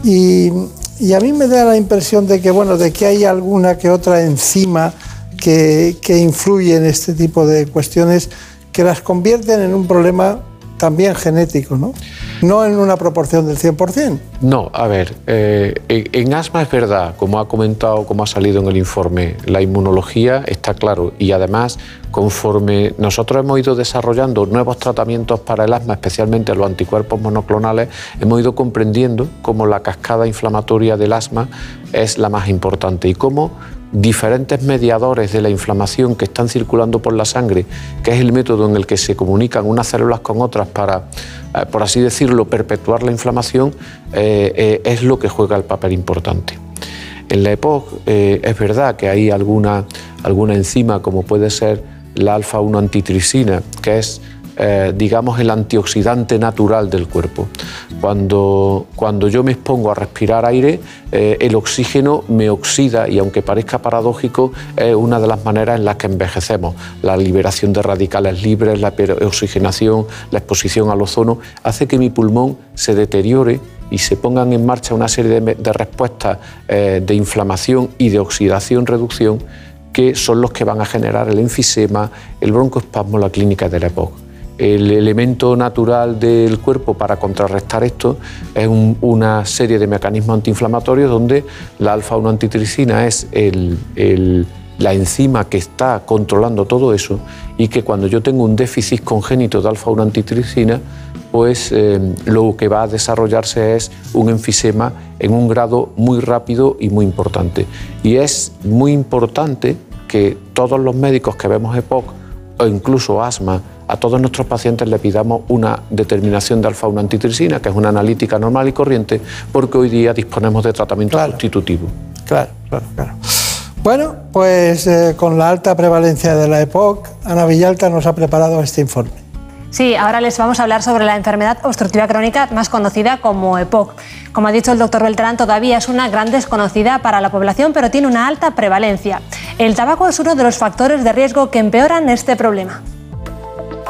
Y, y a mí me da la impresión de que, bueno, de que hay alguna que otra enzima que, que influye en este tipo de cuestiones que las convierten en un problema también genético, ¿no? No en una proporción del 100%. No, a ver, eh, en asma es verdad, como ha comentado, como ha salido en el informe, la inmunología está claro y además conforme nosotros hemos ido desarrollando nuevos tratamientos para el asma, especialmente los anticuerpos monoclonales, hemos ido comprendiendo cómo la cascada inflamatoria del asma es la más importante y cómo diferentes mediadores de la inflamación que están circulando por la sangre, que es el método en el que se comunican unas células con otras para, eh, por así decirlo, perpetuar la inflamación, eh, eh, es lo que juega el papel importante. En la EPOC es verdad que hay alguna, alguna enzima, como puede ser la alfa-1 antitricina, que es, eh, digamos, el antioxidante natural del cuerpo. Cuando, cuando yo me expongo a respirar aire, eh, el oxígeno me oxida y aunque parezca paradójico, es una de las maneras en las que envejecemos. La liberación de radicales libres, la oxigenación, la exposición al ozono, hace que mi pulmón se deteriore y se pongan en marcha una serie de, respuestas eh, de inflamación y de oxidación-reducción que son los que van a generar el enfisema, el broncoespasmo, la clínica de la EPOC. El elemento natural del cuerpo para contrarrestar esto es un- una serie de mecanismos antiinflamatorios donde la alfa-1 antitricina es la enzima que está controlando todo eso y que cuando yo tengo un déficit congénito de alfa-1 antitricina, pues eh, lo que va a desarrollarse es un enfisema en un grado muy rápido y muy importante. Y es muy importante que todos los médicos que vemos EPOC o incluso asma, a todos nuestros pacientes le pidamos una determinación de alfa-1 antitricina, que es una analítica normal y corriente, porque hoy día disponemos de tratamiento sustitutivo. Claro, claro, claro. Bueno, pues eh, con la alta prevalencia de la EPOC, Ana Villalta nos ha preparado este informe. Sí, ahora les vamos a hablar sobre la enfermedad obstructiva crónica más conocida como EPOC. Como ha dicho el doctor Beltrán, todavía es una gran desconocida para la población, pero tiene una alta prevalencia. El tabaco es uno de los factores de riesgo que empeoran este problema.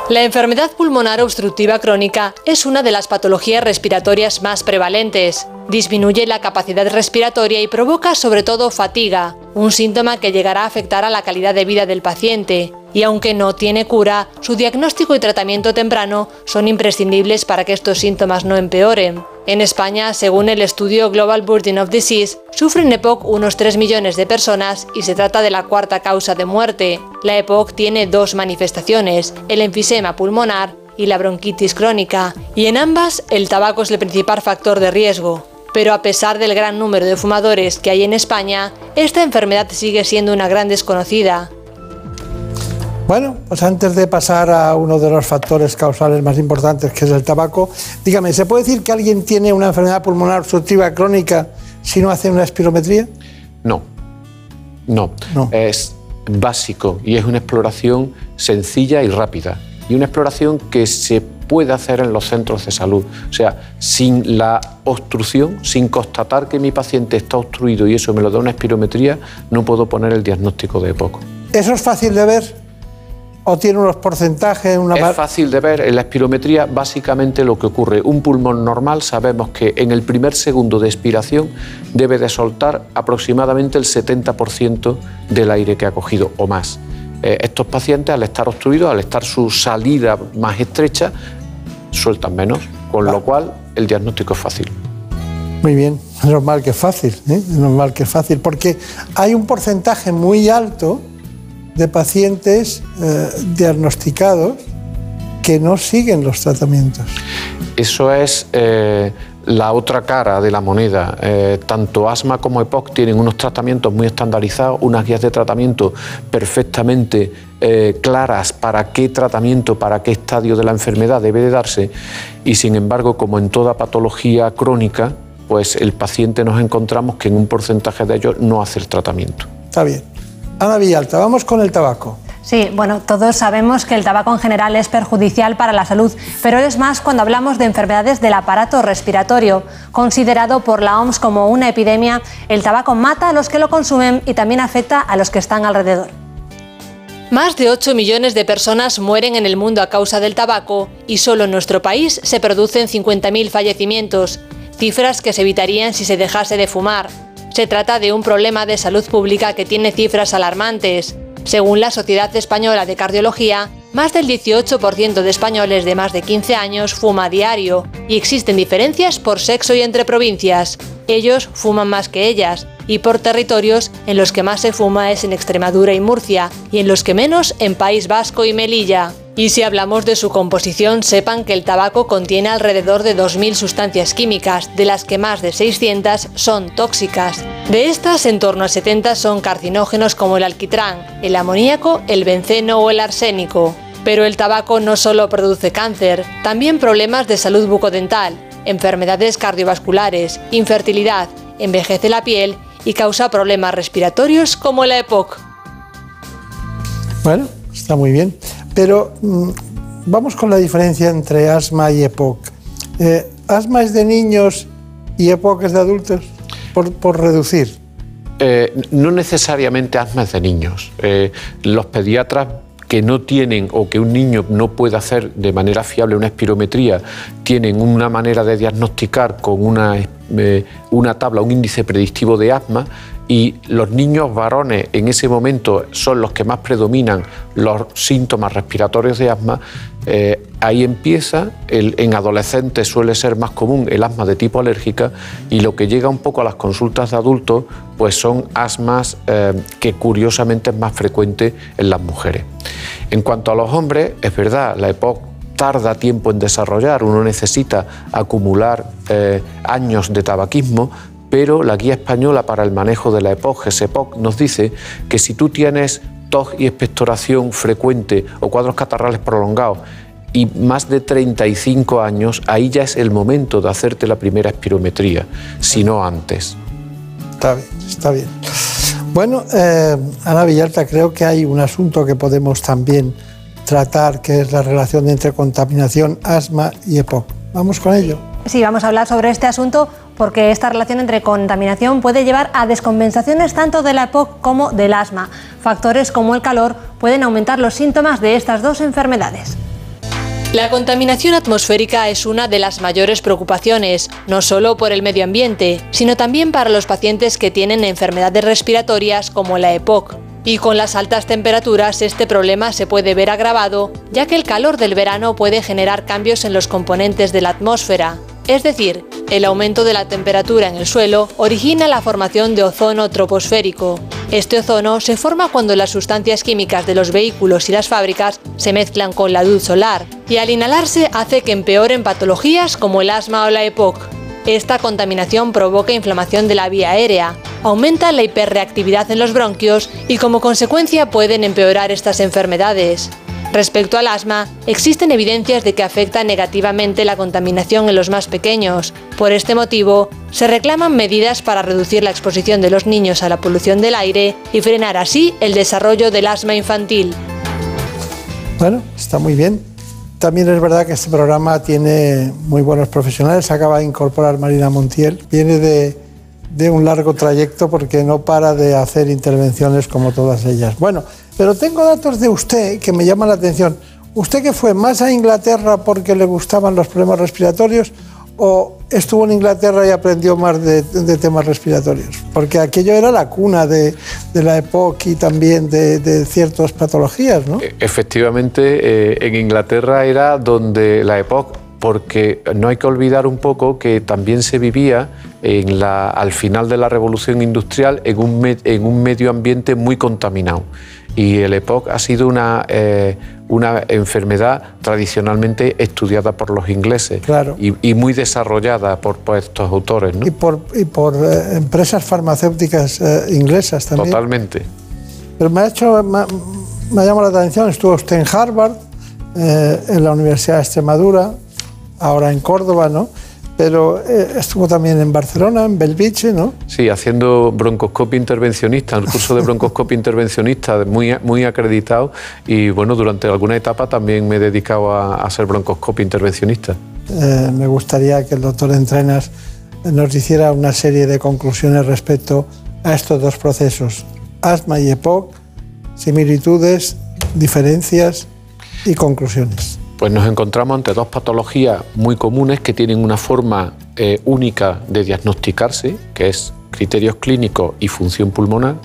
La enfermedad pulmonar obstructiva crónica es una de las patologías respiratorias más prevalentes. Disminuye la capacidad respiratoria y provoca sobre todo fatiga, un síntoma que llegará a afectar a la calidad de vida del paciente. Y aunque no tiene cura, su diagnóstico y tratamiento temprano son imprescindibles para que estos síntomas no empeoren. En España, según el estudio Global Burden of Disease, sufren EPOC unos 3 millones de personas y se trata de la cuarta causa de muerte. La EPOC tiene dos manifestaciones, el enfisema pulmonar y la bronquitis crónica, y en ambas el tabaco es el principal factor de riesgo. Pero a pesar del gran número de fumadores que hay en España, esta enfermedad sigue siendo una gran desconocida. Bueno, pues antes de pasar a uno de los factores causales más importantes, que es el tabaco, dígame, ¿se puede decir que alguien tiene una enfermedad pulmonar obstructiva crónica si no hace una espirometría? No, no, es básico y es una exploración sencilla y rápida. Y una exploración que se puede hacer en los centros de salud. O sea, sin la obstrucción, sin constatar que mi paciente está obstruido y eso me lo da una espirometría, no puedo poner el diagnóstico de EPOC. ¿Eso es fácil de ver? ¿O tiene unos porcentajes? Una Es fácil de ver. En la espirometría, básicamente lo que ocurre, un pulmón normal, sabemos que en el primer segundo de expiración debe de soltar aproximadamente el 70% del aire que ha cogido o más. Eh, estos pacientes, al estar obstruidos, al estar su salida más estrecha, sueltan menos, con lo cual el diagnóstico es fácil. Muy bien, es normal que es fácil, ¿eh? normal que es fácil, porque hay un porcentaje muy alto de pacientes eh, diagnosticados que no siguen los tratamientos. Eso es eh, la otra cara de la moneda. Eh, tanto asma como EPOC tienen unos tratamientos muy estandarizados, unas guías de tratamiento perfectamente eh, claras para qué tratamiento, para qué estadio de la enfermedad debe de darse y sin embargo, como en toda patología crónica, pues el paciente nos encontramos que en un porcentaje de ellos no hace el tratamiento. Está bien. Ana Villalta, vamos con el tabaco. Sí, bueno, todos sabemos que el tabaco en general es perjudicial para la salud, pero es más cuando hablamos de enfermedades del aparato respiratorio. Considerado por la OMS como una epidemia, el tabaco mata a los que lo consumen y también afecta a los que están alrededor. Más de 8 millones de personas mueren en el mundo a causa del tabaco y solo en nuestro país se producen 50.000 fallecimientos, cifras que se evitarían si se dejase de fumar. Se trata de un problema de salud pública que tiene cifras alarmantes. Según la Sociedad Española de Cardiología, más del 18% de españoles de más de 15 años fuma diario y existen diferencias por sexo y entre provincias. Ellos fuman más que ellas y por territorios en los que más se fuma es en Extremadura y Murcia y en los que menos en País Vasco y Melilla. Y si hablamos de su composición, sepan que el tabaco contiene alrededor de 2.000 sustancias químicas, de las que más de 600 son tóxicas. De estas, en torno a 70 son carcinógenos como el alquitrán, el amoníaco, el benceno o el arsénico. Pero el tabaco no solo produce cáncer, también problemas de salud bucodental, enfermedades cardiovasculares, infertilidad, envejece la piel y causa problemas respiratorios como la EPOC. Bueno, está muy bien. Pero mm, vamos con la diferencia entre asma y EPOC. Eh, ¿Asma es de niños y EPOC es de adultos? Por, reducir. Eh, no necesariamente asma es de niños. Eh, los pediatras que no tienen o que un niño no puede hacer de manera fiable una espirometría, tienen una manera de diagnosticar con una, una tabla, un índice predictivo de asma y los niños varones en ese momento son los que más predominan los síntomas respiratorios de asma, eh, ahí empieza, en adolescentes suele ser más común el asma de tipo alérgica y lo que llega un poco a las consultas de adultos pues son asmas eh, que curiosamente es más frecuente en las mujeres. En cuanto a los hombres, es verdad, la EPOC tarda tiempo en desarrollar, uno necesita acumular eh, años de tabaquismo, pero la guía española para el manejo de la EPOC, GESEPOC, nos dice que si tú tienes tos y expectoración frecuente o cuadros catarrales prolongados y más de 35 años, ahí ya es el momento de hacerte la primera espirometría, si no antes. Está bien, está bien. Bueno, eh, Ana Villalta, creo que hay un asunto que podemos también tratar, que es la relación entre contaminación, asma y EPOC. Vamos con ello. Sí, vamos a hablar sobre este asunto porque esta relación entre contaminación puede llevar a descompensaciones tanto de la EPOC como del asma. Factores como el calor pueden aumentar los síntomas de estas dos enfermedades. La contaminación atmosférica es una de las mayores preocupaciones, no solo por el medio ambiente, sino también para los pacientes que tienen enfermedades respiratorias como la EPOC. Y con las altas temperaturas este problema se puede ver agravado, ya que el calor del verano puede generar cambios en los componentes de la atmósfera. Es decir, el aumento de la temperatura en el suelo origina la formación de ozono troposférico. Este ozono se forma cuando las sustancias químicas de los vehículos y las fábricas se mezclan con la luz solar, y al inhalarse hace que empeoren patologías como el asma o la EPOC. Esta contaminación provoca inflamación de la vía aérea, aumenta la hiperreactividad en los bronquios y como consecuencia pueden empeorar estas enfermedades. Respecto al asma, existen evidencias de que afecta negativamente la contaminación en los más pequeños. Por este motivo, se reclaman medidas para reducir la exposición de los niños a la polución del aire y frenar así el desarrollo del asma infantil. Bueno, está muy bien. También es verdad que este programa tiene muy buenos profesionales. Acaba de incorporar Marina Montiel. Viene de, de un largo trayecto porque no para de hacer intervenciones como todas ellas. Bueno, pero tengo datos de usted que me llaman la atención. ¿Usted que fue más a Inglaterra porque le gustaban los problemas respiratorios o estuvo en Inglaterra y aprendió más de, temas respiratorios? Porque aquello era la cuna de, la época y también de, ciertas patologías, ¿no? Efectivamente, eh, en Inglaterra era donde la época, porque no hay que olvidar un poco que también se vivía en la, al final de la revolución industrial en un, me- en un medio ambiente muy contaminado. Y el EPOC ha sido una, eh, una enfermedad tradicionalmente estudiada por los ingleses Claro. y, y muy desarrollada por, por estos autores. ¿no? Y por, y por eh, empresas farmacéuticas eh, inglesas también. Totalmente. Pero me ha hecho, me, me ha llamado la atención, estuvo usted en Harvard, eh, en la Universidad de Extremadura, ahora en Córdoba, ¿no? Pero eh, estuvo también en Barcelona, en Belviche, ¿no? Sí, haciendo broncoscopia intervencionista, el curso de broncoscopia intervencionista muy, muy acreditado y bueno, durante alguna etapa también me he dedicado a, a ser broncoscopia intervencionista. Eh, me gustaría que el doctor Entrenas nos hiciera una serie de conclusiones respecto a estos dos procesos, asma y EPOC, similitudes, diferencias y conclusiones. Pues nos encontramos ante dos patologías muy comunes que tienen una forma eh, única de diagnosticarse, que es criterios clínicos y función pulmonar,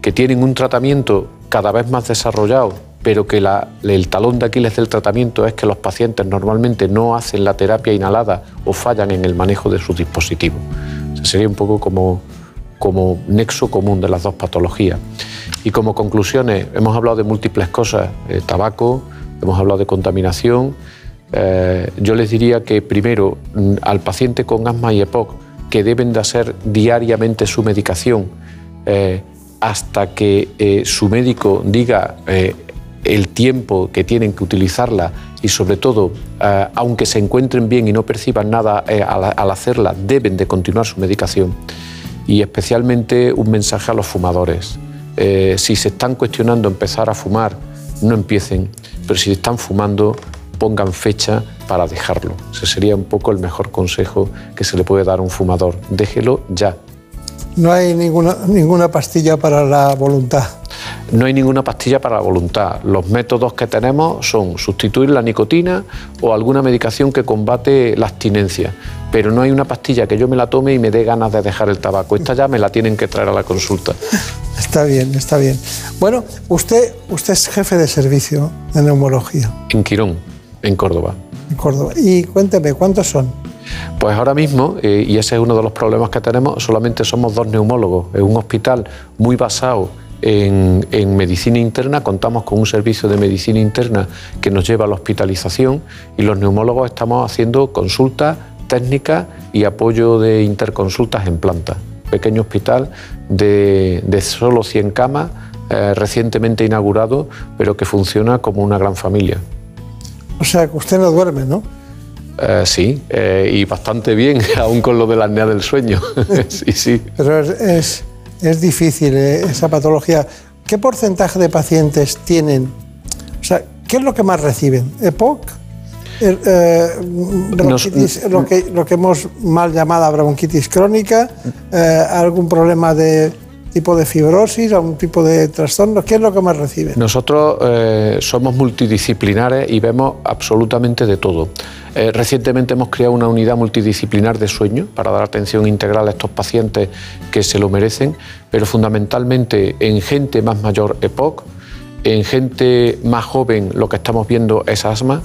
que tienen un tratamiento cada vez más desarrollado, pero que el talón de Aquiles del tratamiento es que los pacientes normalmente no hacen la terapia inhalada o fallan en el manejo de sus dispositivos. Sería un poco como, como nexo común de las dos patologías. Y como conclusiones, hemos hablado de múltiples cosas, eh, tabaco, hemos hablado de contaminación. Eh, yo les diría que primero mm, al paciente con asma y EPOC que deben de hacer diariamente su medicación eh, hasta que eh, su médico diga el tiempo que tienen que utilizarla y sobre todo, aunque se encuentren bien y no perciban nada al, hacerla, deben de continuar su medicación. Y especialmente un mensaje a los fumadores. Si se están cuestionando empezar a fumar, no empiecen, pero si están fumando, pongan fecha para dejarlo. Ese sería un poco el mejor consejo que se le puede dar a un fumador. Déjelo ya. No hay ninguna, ninguna pastilla para la voluntad. No hay ninguna pastilla para la voluntad. Los métodos que tenemos son sustituir la nicotina o alguna medicación que combate la abstinencia. Pero no hay una pastilla que yo me la tome y me dé ganas de dejar el tabaco. Esta ya me la tienen que traer a la consulta. Está bien, está bien. Bueno, usted, usted es jefe de servicio de neumología En Quirón, en Córdoba. en Córdoba. Y cuénteme, ¿cuántos son? Pues ahora mismo, eh, y ese es uno de los problemas que tenemos, solamente somos dos neumólogos. En un hospital muy basado en, en medicina interna, contamos con un servicio de medicina interna que nos lleva a la hospitalización y los neumólogos estamos haciendo consultas técnicas y apoyo de interconsultas en planta. Pequeño hospital de, de solo 100 camas, eh, recientemente inaugurado, pero que funciona como una gran familia. O sea, que usted no duerme, ¿no? Eh, sí, eh, y bastante bien, aún con lo de la apnea del sueño. sí, sí. Pero es, es, es difícil esa patología. ¿Qué porcentaje de pacientes tienen? O sea, ¿qué es lo que más reciben? ¿EPOC? Eh, eh, bronquitis, lo, que, lo que hemos mal llamada bronquitis crónica, eh, algún problema de tipo de fibrosis, a un tipo de trastorno? ¿Qué es lo que más reciben? Nosotros somos multidisciplinares y vemos absolutamente de todo. Recientemente hemos creado una unidad multidisciplinar de sueño para dar atención integral a estos pacientes que se lo merecen, pero fundamentalmente en gente más mayor EPOC, en gente más joven lo que estamos viendo es asma,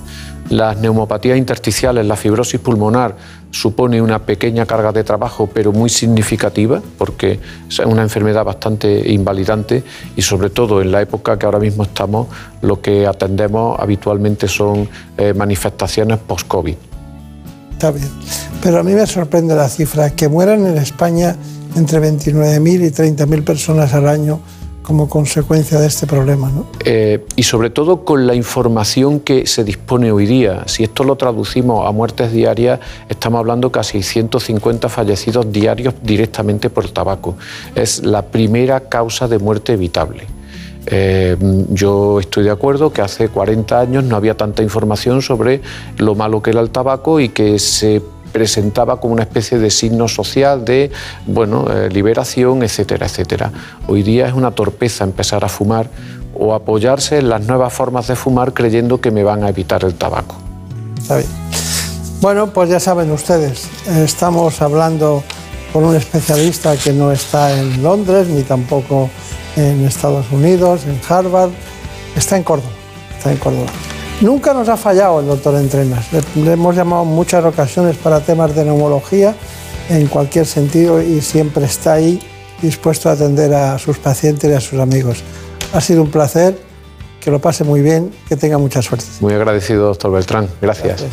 las neumopatías intersticiales, la fibrosis pulmonar supone una pequeña carga de trabajo pero muy significativa porque es una enfermedad bastante invalidante y sobre todo en la época que ahora mismo estamos lo que atendemos habitualmente son eh, manifestaciones post-COVID. Está bien. Pero a mí me sorprende la cifra, que mueran en España entre 29.000 y 30.000 personas al año como consecuencia de este problema. ¿no? Eh, y sobre todo con la información que se dispone hoy día. Si esto lo traducimos a muertes diarias, estamos hablando casi 150 fallecidos diarios directamente por tabaco. Es la primera causa de muerte evitable. Eh, yo estoy de acuerdo que hace 40 años no había tanta información sobre lo malo que era el tabaco y que se presentaba como una especie de signo social de bueno, eh, liberación, etcétera, etcétera. Hoy día es una torpeza empezar a fumar o apoyarse en las nuevas formas de fumar creyendo que me van a evitar el tabaco. Está bien. Bueno, pues ya saben ustedes, estamos hablando con un especialista que no está en Londres ni tampoco en Estados Unidos, en Harvard, está en Córdoba, está en Córdoba. Nunca nos ha fallado el doctor Entrenas. Le, hemos llamado en muchas ocasiones para temas de neumología en cualquier sentido y siempre está ahí dispuesto a atender a sus pacientes y a sus amigos. Ha sido un placer, que lo pase muy bien, que tenga mucha suerte. Muy agradecido, doctor Beltrán. Gracias.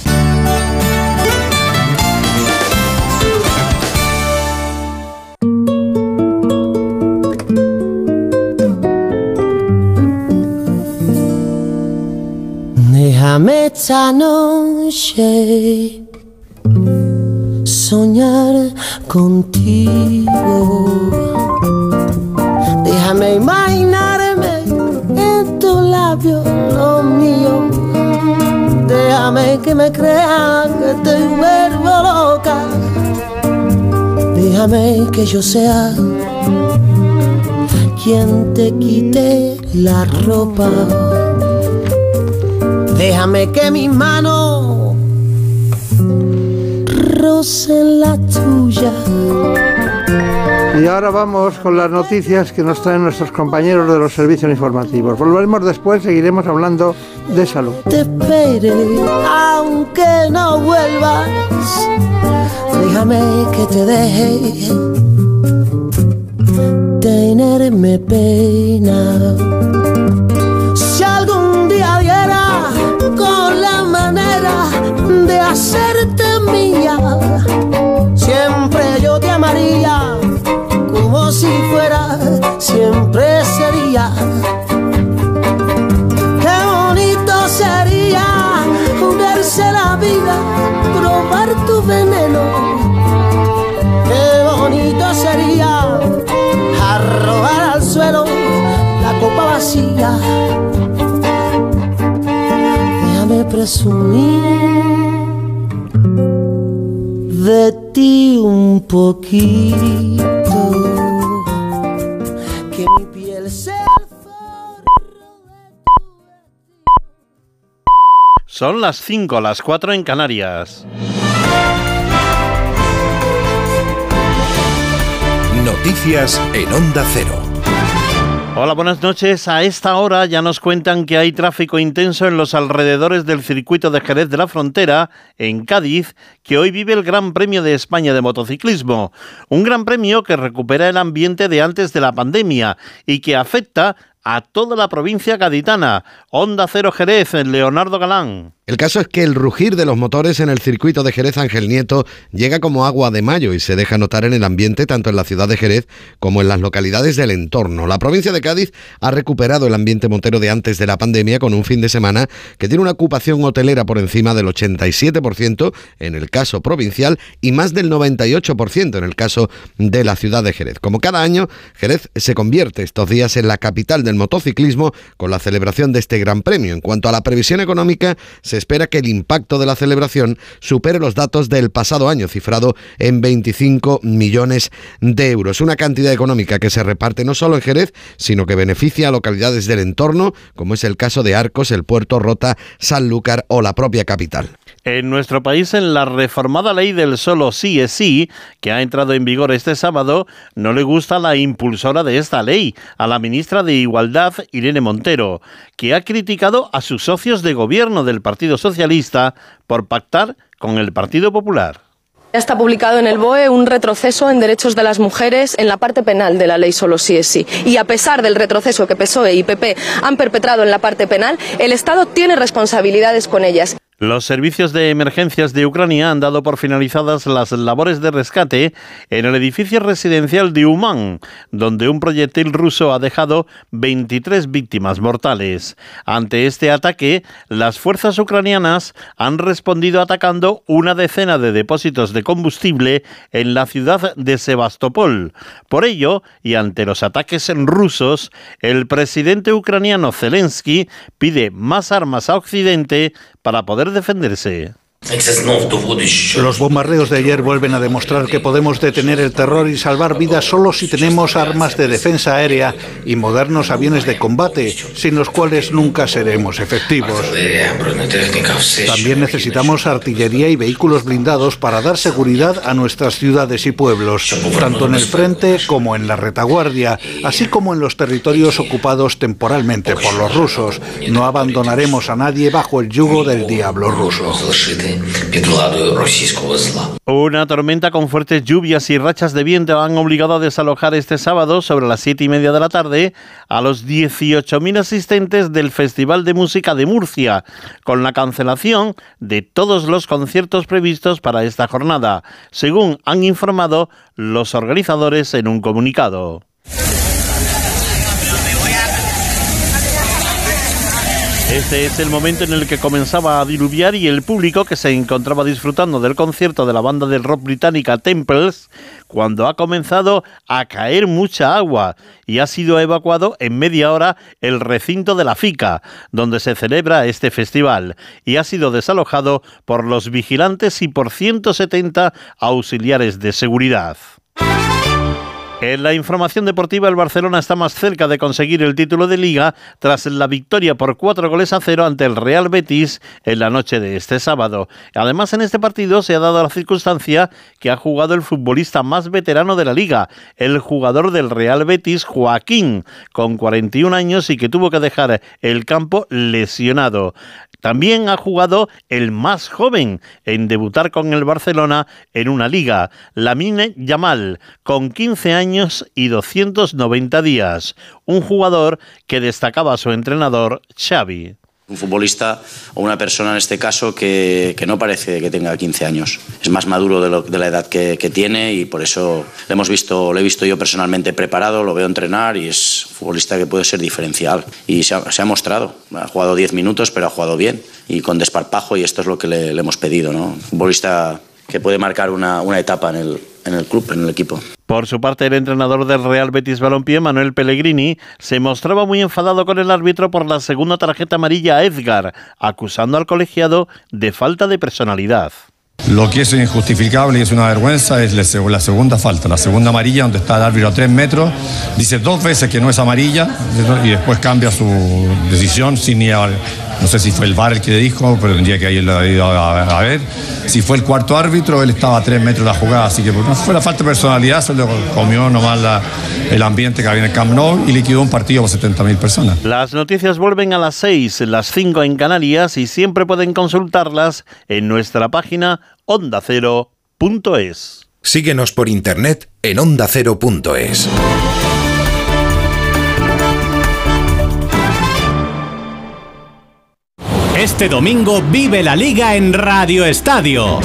Esta noche soñar contigo. Déjame imaginarme en tu labio lo mío. Déjame que me crea que te vuelvo loca. Déjame que yo sea quien te quite la ropa. Déjame que mi mano roce la tuya. Y ahora vamos con las noticias que nos traen nuestros compañeros de los servicios informativos. Volveremos después, seguiremos hablando de salud. Te espere, aunque no vuelvas. Déjame que te deje tenerme pena. Si algún día diera con la manera de hacerte mía, siempre yo te amaría como si fuera siempre ese día. Qué bonito sería verse la vida, probar tu veneno. Presumir de ti un poquito. Que mi piel sea Son las 5, las 4 en Canarias. Noticias en Onda Cero. Hola, buenas noches. A esta hora ya nos cuentan que hay tráfico intenso en los alrededores del circuito de Jerez de la Frontera, en Cádiz, que hoy vive el Gran Premio de España de motociclismo. Un gran premio que recupera el ambiente de antes de la pandemia y que afecta a toda la provincia gaditana. Onda Cero Jerez, en Leonardo Galán. El caso es que el rugir de los motores en el circuito de Jerez Ángel Nieto llega como agua de mayo y se deja notar en el ambiente tanto en la ciudad de Jerez como en las localidades del entorno. La provincia de Cádiz ha recuperado el ambiente montero de antes de la pandemia con un fin de semana que tiene una ocupación hotelera por encima del 87% en el caso provincial y más del 98% en el caso de la ciudad de Jerez. Como cada año, Jerez se convierte estos días en la capital del del Motociclismo con la celebración de este Gran Premio. En cuanto a la previsión económica, se espera que el impacto de la celebración supere los datos del pasado año, cifrado en 25 millones de euros. Una cantidad económica que se reparte no solo en Jerez, sino que beneficia a localidades del entorno, como es el caso de Arcos, el Puerto Rota, Sanlúcar o la propia capital. En nuestro país, en la reformada ley del solo sí es sí, que ha entrado en vigor este sábado, no le gusta la impulsora de esta ley, a la ministra de Igualdad, Irene Montero, que ha criticado a sus socios de gobierno del Partido Socialista por pactar con el Partido Popular. Ya está publicado en el BOE un retroceso en derechos de las mujeres en la parte penal de la ley solo sí es sí. Y a pesar del retroceso que PSOE y PP han perpetrado en la parte penal, el Estado tiene responsabilidades con ellas. Los servicios de emergencias de Ucrania han dado por finalizadas las labores de rescate en el edificio residencial de Uman, donde un proyectil ruso ha dejado 23 víctimas mortales. Ante este ataque, las fuerzas ucranianas han respondido atacando una decena de depósitos de combustible en la ciudad de Sebastopol. Por ello, y ante los ataques rusos, el presidente ucraniano Zelensky pide más armas a Occidente para poder defenderse. Los bombardeos de ayer vuelven a demostrar que podemos detener el terror y salvar vidas solo si tenemos armas de defensa aérea y modernos aviones de combate, sin los cuales nunca seremos efectivos. También necesitamos artillería y vehículos blindados para dar seguridad a nuestras ciudades y pueblos, tanto en el frente como en la retaguardia, así como en los territorios ocupados temporalmente por los rusos. No abandonaremos a nadie bajo el yugo del diablo ruso. Una tormenta con fuertes lluvias y rachas de viento han obligado a desalojar este sábado sobre las siete y media de la tarde a los 18.000 asistentes del Festival de Música de Murcia, con la cancelación de todos los conciertos previstos para esta jornada, según han informado los organizadores en un comunicado. Este es el momento en el que comenzaba a diluviar y el público que se encontraba disfrutando del concierto de la banda del rock británica Temples, cuando ha comenzado a caer mucha agua y ha sido evacuado en media hora el recinto de la FICA, donde se celebra este festival, y ha sido desalojado por los vigilantes y por 170 auxiliares de seguridad. En la información deportiva, el Barcelona está más cerca de conseguir el título de liga tras la victoria por cuatro goles a cero ante el Real Betis en la noche de este sábado. Además, en este partido se ha dado la circunstancia que ha jugado el futbolista más veterano de la liga, el jugador del Real Betis, Joaquín, con 41 años y que tuvo que dejar el campo lesionado. También ha jugado el más joven en debutar con el Barcelona en una liga, Lamine Yamal, con 15 años y 290 días. Un jugador que destacaba su entrenador Xavi. Un futbolista o una persona en este caso que, que no parece que tenga 15 años. Es más maduro de, lo- de la edad que, tiene y por eso le hemos visto, lo he visto yo personalmente preparado, lo veo entrenar y es un futbolista que puede ser diferencial. Y se ha, mostrado. Ha jugado 10 minutos, pero ha jugado bien y con desparpajo y esto es lo que le, le hemos pedido. ¿no? Un futbolista que puede marcar una, una etapa en el, en el club, en el equipo. Por su parte, el entrenador del Real Betis Balompié, Manuel Pellegrini, se mostraba muy enfadado con el árbitro por la segunda tarjeta amarilla a Edgar, acusando al colegiado de falta de personalidad. Lo que es injustificable y es una vergüenza es la seg- la segunda falta, la segunda amarilla, donde está el árbitro a tres metros. Dice dos veces que no es amarilla y después cambia su decisión sin ir a- No sé si fue el VAR el que le dijo, pero tendría que haberlo ido a, a ver. Si fue el cuarto árbitro, él estaba a tres metros de la jugada, así que no fue la falta de personalidad, se lo comió nomás la- el ambiente que había en el Camp Nou y liquidó un partido por 70.000 personas. Las noticias vuelven a las 6, las 5 en Canarias y siempre pueden consultarlas en nuestra página ondacero.es. Síguenos por internet en ondacero.es. Este domingo vive la liga en Radio Estadio.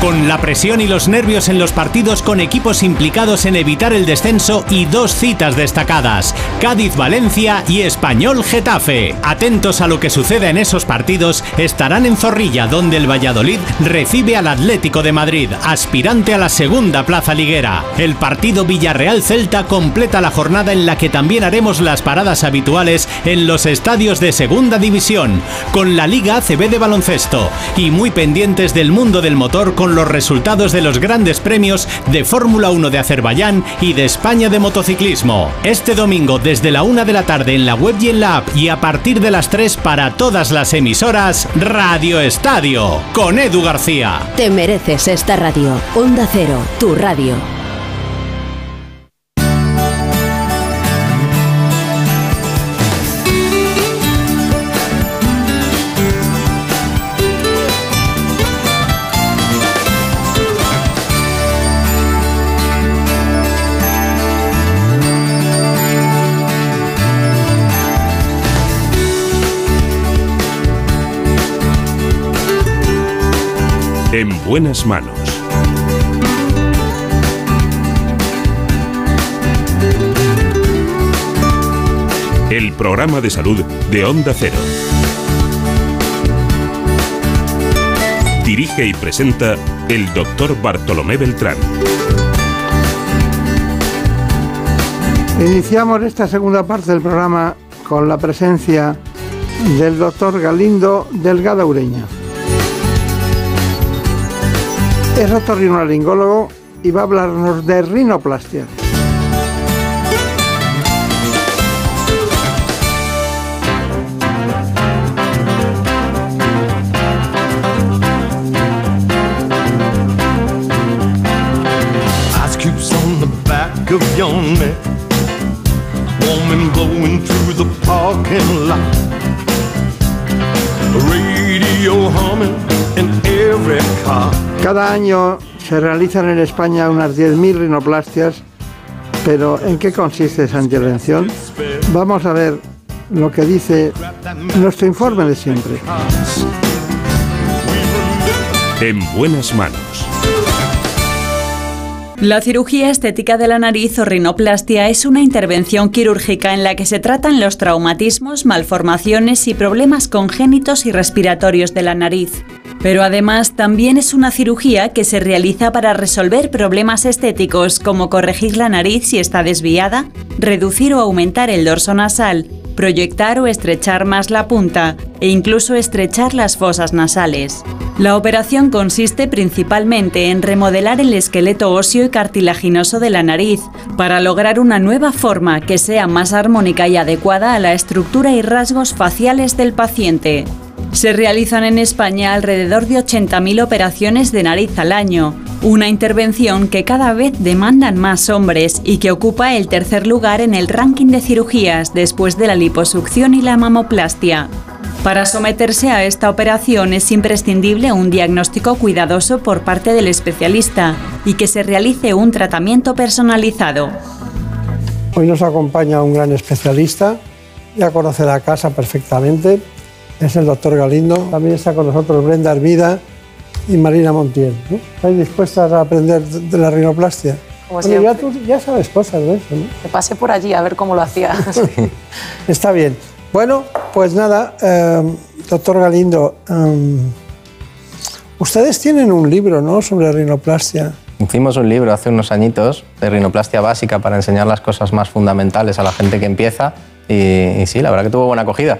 Con la presión y los nervios en los partidos con equipos implicados en evitar el descenso y dos citas destacadas, Cádiz-Valencia y Español-Getafe. Atentos a lo que suceda en esos partidos, estarán en Zorrilla, donde el Valladolid recibe al Atlético de Madrid, aspirante a la segunda plaza liguera. El partido Villarreal-Celta completa la jornada en la que también haremos las paradas habituales en los estadios de segunda división, con la Liga ACB de baloncesto y muy pendientes del mundo del motor con los resultados de los grandes premios de Fórmula 1 de Azerbaiyán y de España de motociclismo. Este domingo desde la una de la tarde en la web y en la app y a partir de las 3 para todas las emisoras Radio Estadio con Edu García. Te mereces esta radio. Onda Cero, tu radio. En buenas manos. El programa de salud de Onda Cero. Dirige y presenta el doctor Bartolomé Beltrán. Iniciamos esta segunda parte del programa con la presencia del doctor Galindo Delgado Ureña. Es otorrinolaringólogo y va a hablarnos de rinoplastia. Cada año se realizan en España unas 10.000 rinoplastias, pero ¿en qué consiste esa intervención? Vamos a ver lo que dice nuestro informe de siempre. En buenas manos. La cirugía estética de la nariz o rinoplastia es una intervención quirúrgica en la que se tratan los traumatismos, malformaciones y problemas congénitos y respiratorios de la nariz. Pero además también es una cirugía que se realiza para resolver problemas estéticos como corregir la nariz si está desviada, reducir o aumentar el dorso nasal, proyectar o estrechar más la punta e incluso estrechar las fosas nasales. La operación consiste principalmente en remodelar el esqueleto óseo y cartilaginoso de la nariz para lograr una nueva forma que sea más armónica y adecuada a la estructura y rasgos faciales del paciente. Se realizan en España alrededor de 80.000 operaciones de nariz al año, una intervención que cada vez demandan más hombres y que ocupa el tercer lugar en el ranking de cirugías después de la liposucción y la mamoplastia. Para someterse a esta operación es imprescindible un diagnóstico cuidadoso por parte del especialista y que se realice un tratamiento personalizado. Hoy nos acompaña un gran especialista, ya conoce la casa perfectamente, es el doctor Galindo. También está con nosotros Brenda Hermida y Marina Montiel. ¿no? ¿Estáis dispuestas a aprender de la rinoplastia? Como Bueno, ya, siempre. tú ya sabes cosas de eso, ¿no? Que pasé por allí a ver cómo lo hacía. Está bien. Bueno, pues nada, eh, doctor Galindo, eh, ustedes tienen un libro, ¿no?, sobre rinoplastia. Hicimos un libro hace unos añitos de rinoplastia básica para enseñar las cosas más fundamentales a la gente que empieza y, y sí, la verdad que tuvo buena acogida.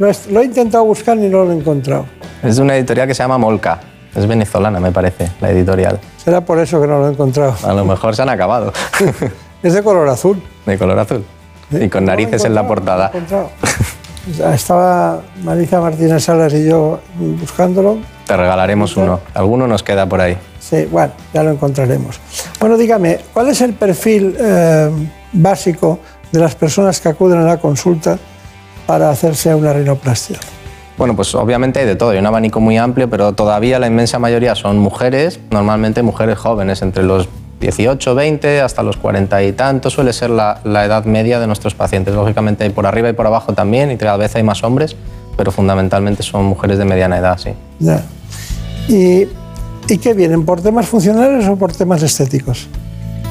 Lo he, lo he intentado buscar y no lo he encontrado. Es de una editorial que se llama Molca, es venezolana me parece, la editorial. Será por eso que no lo he encontrado. A lo mejor se han acabado, Es de color azul. de color azul. Y con narices en la portada. Encontrado. Estaba Marisa Martínez Salas y yo buscándolo. Te regalaremos uno, alguno nos queda por ahí. Sí, bueno, ya lo encontraremos. Bueno, dígame, ¿cuál es el perfil eh, básico de las personas que acuden a la consulta para hacerse una rinoplastia? Bueno, pues obviamente hay de todo, hay un abanico muy amplio, pero todavía la inmensa mayoría son mujeres, normalmente mujeres jóvenes, entre los 18, 20 hasta los 40 y tantos suele ser la, la edad media de nuestros pacientes. Lógicamente hay por arriba y por abajo también, y cada vez hay más hombres, pero fundamentalmente son mujeres de mediana edad, sí. Ya. Y ¿Y qué vienen? ¿Por temas funcionales o por temas estéticos?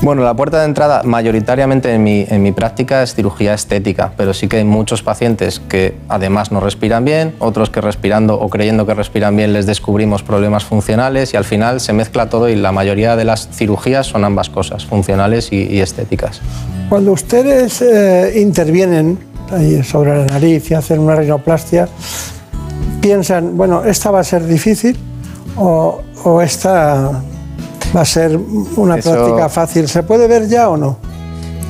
Bueno, la puerta de entrada mayoritariamente en mi, en mi práctica es cirugía estética, pero sí que hay muchos pacientes que además no respiran bien, otros que respirando o creyendo que respiran bien les descubrimos problemas funcionales y al final se mezcla todo y la mayoría de las cirugías son ambas cosas, funcionales y, estéticas. Cuando ustedes eh, intervienen ahí sobre la nariz y hacen una rinoplastia, piensan, bueno, esta va a ser difícil o, o esta va a ser una Eso- práctica fácil. ¿Se puede ver ya o no?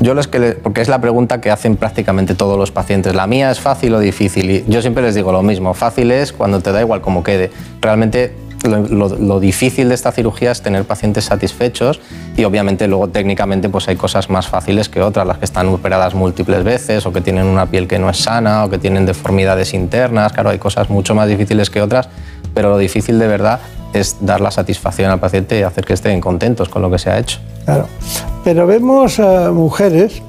Yo los que le- porque es la pregunta que hacen prácticamente todos los pacientes. La mía es fácil o difícil y yo siempre les digo lo mismo. Fácil es cuando te da igual cómo quede. Realmente lo, lo- lo difícil de esta cirugía es tener pacientes satisfechos y obviamente luego técnicamente pues hay cosas más fáciles que otras, las que están operadas múltiples veces o que tienen una piel que no es sana o que tienen deformidades internas. Claro, hay cosas mucho más difíciles que otras, pero lo difícil de verdad es dar la satisfacción al paciente y hacer que estén contentos con lo que se ha hecho. Claro. Pero vemos a mujeres,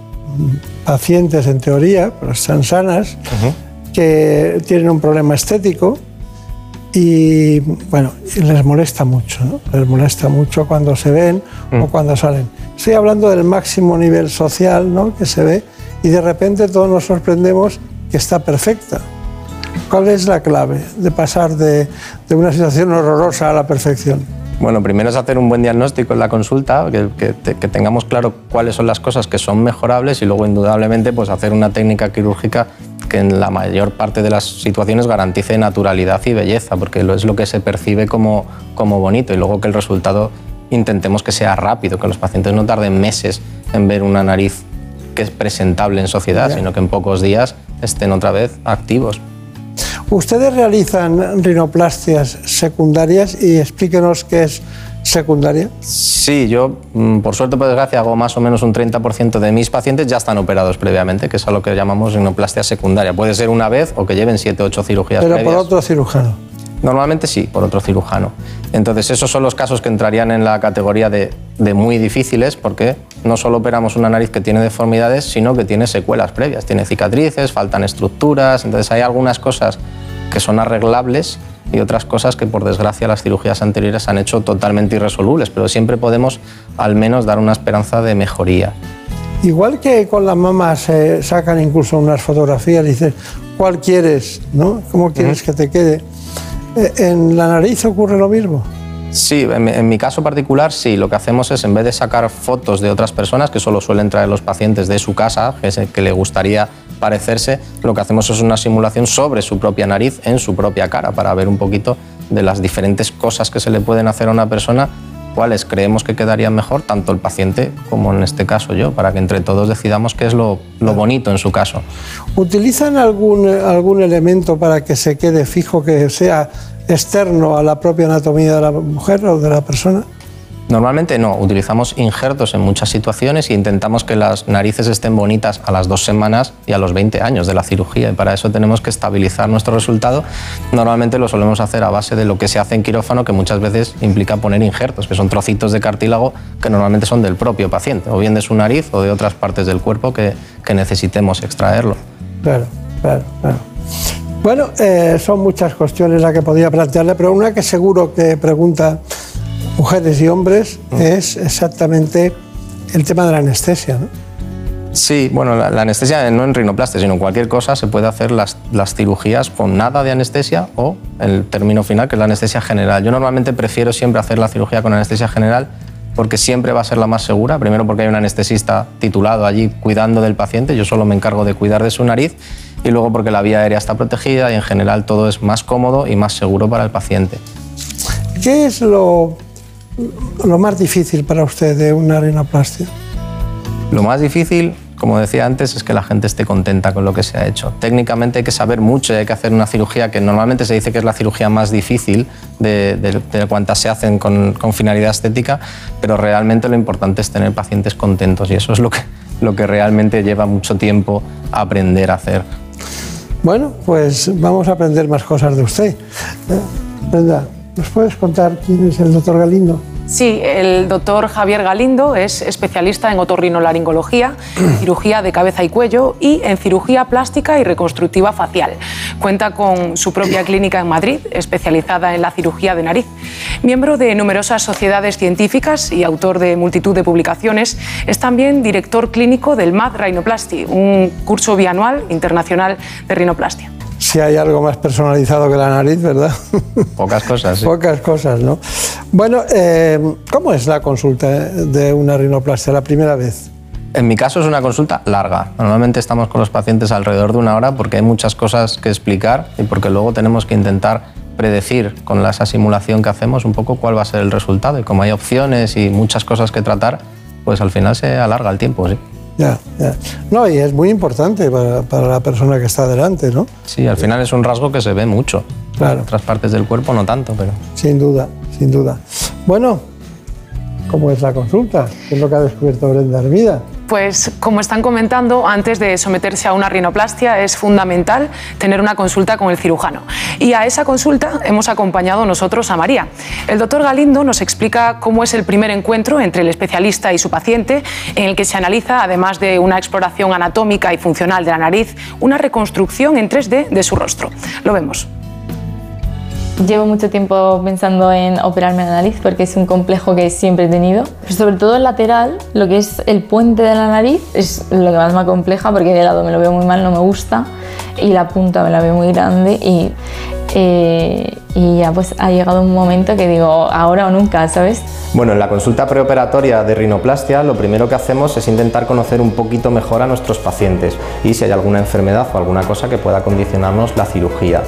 pacientes en teoría, pero están sanas, que tienen un problema estético y bueno, les molesta mucho, ¿no? Les molesta mucho cuando se ven o cuando salen. Estoy hablando del máximo nivel social ¿no? que se ve y de repente todos nos sorprendemos que está perfecta. ¿Cuál es la clave de pasar de, de una situación horrorosa a la perfección? Bueno, primero es hacer un buen diagnóstico en la consulta, que, que te- que tengamos claro cuáles son las cosas que son mejorables y luego indudablemente pues hacer una técnica quirúrgica que en la mayor parte de las situaciones garantice naturalidad y belleza, porque es lo que se percibe como, como bonito y luego que el resultado intentemos que sea rápido, que los pacientes no tarden meses en ver una nariz que es presentable en sociedad, sino que en pocos días estén otra vez activos. Ustedes realizan rinoplastias secundarias y explíquenos qué es secundaria. Sí, yo, mm, por suerte, por desgracia, hago más o menos un 30% de mis pacientes ya están operados previamente, que es a lo que llamamos rinoplastia secundaria. Puede ser una vez o que lleven 7 o 8 cirugías Pero por otro cirujano. Normalmente sí, por otro cirujano. Entonces, esos son los casos que entrarían en la categoría de, de muy difíciles, porque no solo operamos una nariz que tiene deformidades, sino que tiene secuelas previas. Tiene cicatrices, faltan estructuras. Entonces, hay algunas cosas que son arreglables y otras cosas que, por desgracia, las cirugías anteriores han hecho totalmente irresolubles. Pero siempre podemos, al menos, dar una esperanza de mejoría. Igual que con la mama se sacan incluso unas fotografías y dices, ¿cuál quieres? ¿no? ¿Cómo quieres que te quede? Eh, ¿En la nariz ocurre lo mismo? Sí, en mi, caso particular sí. Lo que hacemos es, en vez de sacar fotos de otras personas, que solo suelen traer los pacientes de su casa, que, es el que le gustaría parecerse, lo que hacemos es una simulación sobre su propia nariz, en su propia cara, para ver un poquito de las diferentes cosas que se le pueden hacer a una persona, cuáles creemos que quedarían mejor, tanto el paciente como en este caso yo, para que entre todos decidamos qué es lo, lo bonito en su caso. ¿Utilizan algún, algún elemento para que se quede fijo, que sea externo a la propia anatomía de la mujer o de la persona? Normalmente no, utilizamos injertos en muchas situaciones e intentamos que las narices estén bonitas a las dos semanas y a los 20 años de la cirugía y para eso tenemos que estabilizar nuestro resultado. Normalmente lo solemos hacer a base de lo que se hace en quirófano, que muchas veces implica poner injertos, que son trocitos de cartílago que normalmente son del propio paciente, o bien de su nariz o de otras partes del cuerpo que, necesitemos extraerlo. Claro, claro, claro. Bueno, eh, son muchas cuestiones las que podría plantearle, pero una que seguro que pregunta mujeres y hombres es exactamente el tema de la anestesia. ¿no? Sí, bueno, la, la anestesia no en rinoplastia, sino en cualquier cosa se puede hacer las, las cirugías con nada de anestesia o el término final, que es la anestesia general. Yo normalmente prefiero siempre hacer la cirugía con anestesia general porque siempre va a ser la más segura. Primero porque hay un anestesista titulado allí cuidando del paciente, yo solo me encargo de cuidar de su nariz y luego porque la vía aérea está protegida y en general todo es más cómodo y más seguro para el paciente. ¿Qué es lo, lo más difícil para usted de una rinoplastia? Lo más difícil, como decía antes, es que la gente esté contenta con lo que se ha hecho. Técnicamente hay que saber mucho y hay que hacer una cirugía que normalmente se dice que es la cirugía más difícil de, de- de cuantas se hacen con, con finalidad estética, pero realmente lo importante es tener pacientes contentos y eso es lo que, lo que realmente lleva mucho tiempo aprender a hacer. Bueno, pues vamos a aprender más cosas de usted. Eh, ¿nos puedes contar quién es el doctor Galindo? Sí, el doctor Javier Galindo es especialista en otorrinolaringología, cirugía de cabeza y cuello y en cirugía plástica y reconstructiva facial. Cuenta con su propia clínica en Madrid, especializada en la cirugía de nariz. Miembro de numerosas sociedades científicas y autor de multitud de publicaciones, es también director clínico del MAD Rhinoplasty, un curso bianual internacional de rinoplastia. Si hay algo más personalizado que la nariz, ¿verdad? Pocas cosas. sí. Pocas cosas, ¿no? Bueno, eh, ¿cómo es la consulta de una rinoplastia la primera vez? En mi caso es una consulta larga. Normalmente estamos con los pacientes alrededor de una hora porque hay muchas cosas que explicar y porque luego tenemos que intentar predecir con esa simulación que hacemos un poco cuál va a ser el resultado. Y como hay opciones y muchas cosas que tratar, pues al final se alarga el tiempo, sí. Ya, ya. No, y es muy importante para, para la persona que está delante, ¿no? Sí, al final es un rasgo que se ve mucho. Claro. En otras partes del cuerpo no tanto, pero... Sin duda, sin duda. Bueno, ¿cómo es la consulta? ¿Qué es lo que ha descubierto Brenda Hermida? Pues como están comentando, antes de someterse a una rinoplastia es fundamental tener una consulta con el cirujano. Y a esa consulta hemos acompañado nosotros a María. El doctor Galindo nos explica cómo es el primer encuentro entre el especialista y su paciente, en el que se analiza, además de una exploración anatómica y funcional de la nariz, una reconstrucción en 3D de su rostro. Lo vemos. Llevo mucho tiempo pensando en operarme la nariz porque es un complejo que siempre he tenido. Pero sobre todo el lateral, lo que es el puente de la nariz, es lo que más me acompleja porque de lado me lo veo muy mal, no me gusta. Y la punta me la veo muy grande y, eh, y ya pues ha llegado un momento que digo, ahora o nunca, ¿sabes? Bueno, en la consulta preoperatoria de rinoplastia lo primero que hacemos es intentar conocer un poquito mejor a nuestros pacientes y si hay alguna enfermedad o alguna cosa que pueda condicionarnos la cirugía.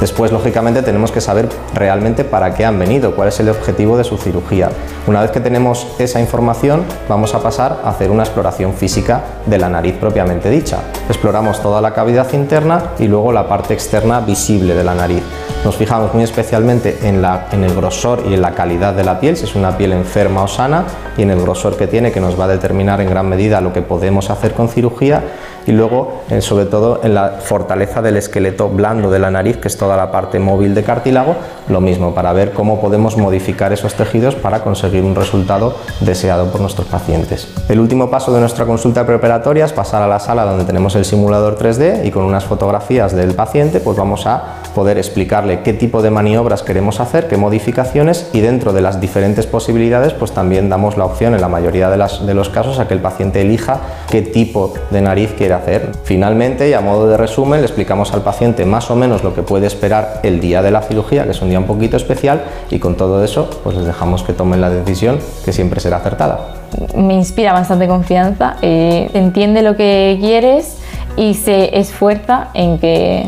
Después, lógicamente, tenemos que saber realmente para qué han venido, cuál es el objetivo de su cirugía. Una vez que tenemos esa información, vamos a pasar a hacer una exploración física de la nariz propiamente dicha. Exploramos toda la cavidad interna y luego la parte externa visible de la nariz. Nos fijamos muy especialmente en, en el grosor y en la calidad de la piel, si es una piel enferma o sana, y en el grosor que tiene, que nos va a determinar en gran medida lo que podemos hacer con cirugía, y luego, sobre todo, en la fortaleza del esqueleto blando de la nariz, que es toda la parte móvil de cartílago, lo mismo, para ver cómo podemos modificar esos tejidos para conseguir un resultado deseado por nuestros pacientes. El último paso de nuestra consulta preoperatoria es pasar a la sala donde tenemos el simulador 3D y con unas fotografías del paciente, pues vamos a poder explicarle qué tipo de maniobras queremos hacer, qué modificaciones y dentro de las diferentes posibilidades, pues también damos la opción en la mayoría de los casos a que el paciente elija qué tipo de nariz quiere hacer. Finalmente, y a modo de resumen, le explicamos al paciente más o menos lo que puede esperar el día de la cirugía, que es un día un poquito especial, y con todo eso, pues les dejamos que tomen la decisión que siempre será acertada. Me inspira bastante confianza, eh, entiende lo que quieres y se esfuerza en que,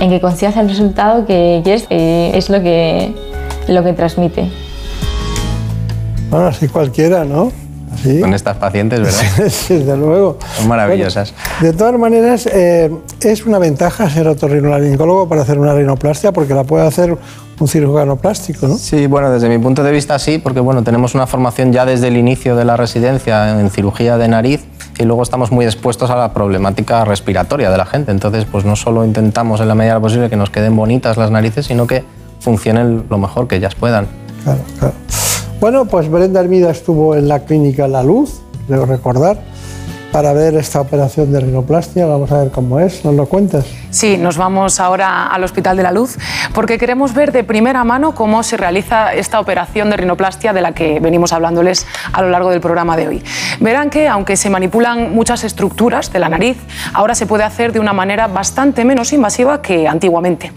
en que consigas el resultado que quieres. eh, es lo que, lo que transmite. Bueno, así cualquiera, ¿no? Con estas pacientes, ¿verdad? Sí, desde luego. Son maravillosas. De todas maneras, eh, es una ventaja ser otorrinolaringólogo para hacer una rinoplastia porque la puede hacer un cirujano plástico, ¿no? Sí, bueno, desde mi punto de vista sí, porque bueno, tenemos una formación ya desde el inicio de la residencia en cirugía de nariz y luego estamos muy expuestos a la problemática respiratoria de la gente. Entonces, pues no solo intentamos en la medida posible que nos queden bonitas las narices, sino que funcionen lo mejor que ellas puedan. Claro, claro. Bueno, pues Brenda Hermida estuvo en la clínica La Luz, debo recordar, para ver esta operación de rinoplastia. Vamos a ver cómo es, ¿nos lo cuentas? Sí, nos vamos ahora al Hospital de la Luz porque queremos ver de primera mano cómo se realiza esta operación de rinoplastia de la que venimos hablándoles a lo largo del programa de hoy. Verán que, aunque se manipulan muchas estructuras de la nariz, ahora se puede hacer de una manera bastante menos invasiva que antiguamente.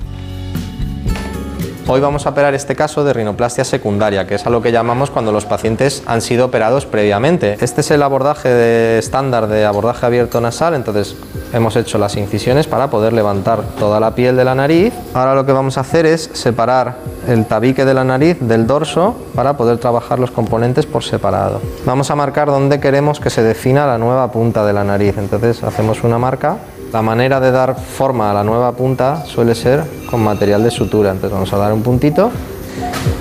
Hoy vamos a operar este caso de rinoplastia secundaria, que es a lo que llamamos cuando los pacientes han sido operados previamente. Este es el abordaje de estándar de abordaje abierto nasal, entonces hemos hecho las incisiones para poder levantar toda la piel de la nariz. Ahora lo que vamos a hacer es separar el tabique de la nariz del dorso para poder trabajar los componentes por separado. Vamos a marcar dónde queremos que se defina la nueva punta de la nariz, entonces hacemos una marca la manera de dar forma a la nueva punta suele ser con material de sutura. Entonces vamos a dar un puntito.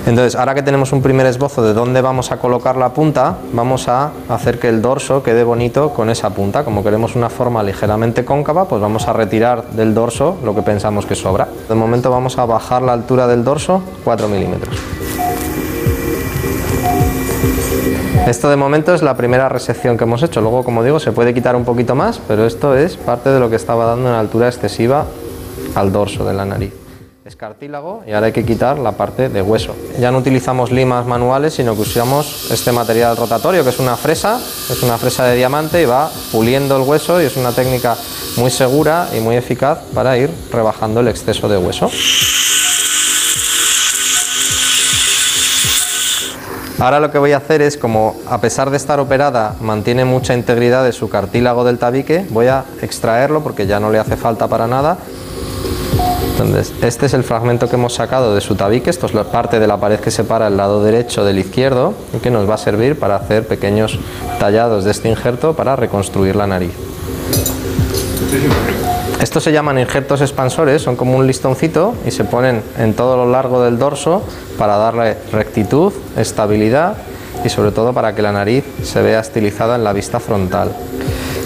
Entonces, ahora que tenemos un primer esbozo de dónde vamos a colocar la punta, vamos a hacer que el dorso quede bonito con esa punta. Como queremos una forma ligeramente cóncava, pues vamos a retirar del dorso lo que pensamos que sobra. De momento vamos a bajar la altura del dorso 4 milímetros. Esto de momento es la primera resección que hemos hecho. Luego, como digo, se puede quitar un poquito más, pero esto es parte de lo que estaba dando una altura excesiva al dorso de la nariz. Es cartílago y ahora hay que quitar la parte de hueso. Ya no utilizamos limas manuales, sino que usamos este material rotatorio, que es una fresa, es una fresa de diamante y va puliendo el hueso y es una técnica muy segura y muy eficaz para ir rebajando el exceso de hueso. Ahora lo que voy a hacer es, como a pesar de estar operada, mantiene mucha integridad de su cartílago del tabique, voy a extraerlo porque ya no le hace falta para nada. Entonces, este es el fragmento que hemos sacado de su tabique, esto es la parte de la pared que separa el lado derecho del izquierdo y que nos va a servir para hacer pequeños tallados de este injerto para reconstruir la nariz. Estos se llaman injertos expansores, son como un listoncito y se ponen en todo lo largo del dorso para darle rectitud, estabilidad y sobre todo para que la nariz se vea estilizada en la vista frontal.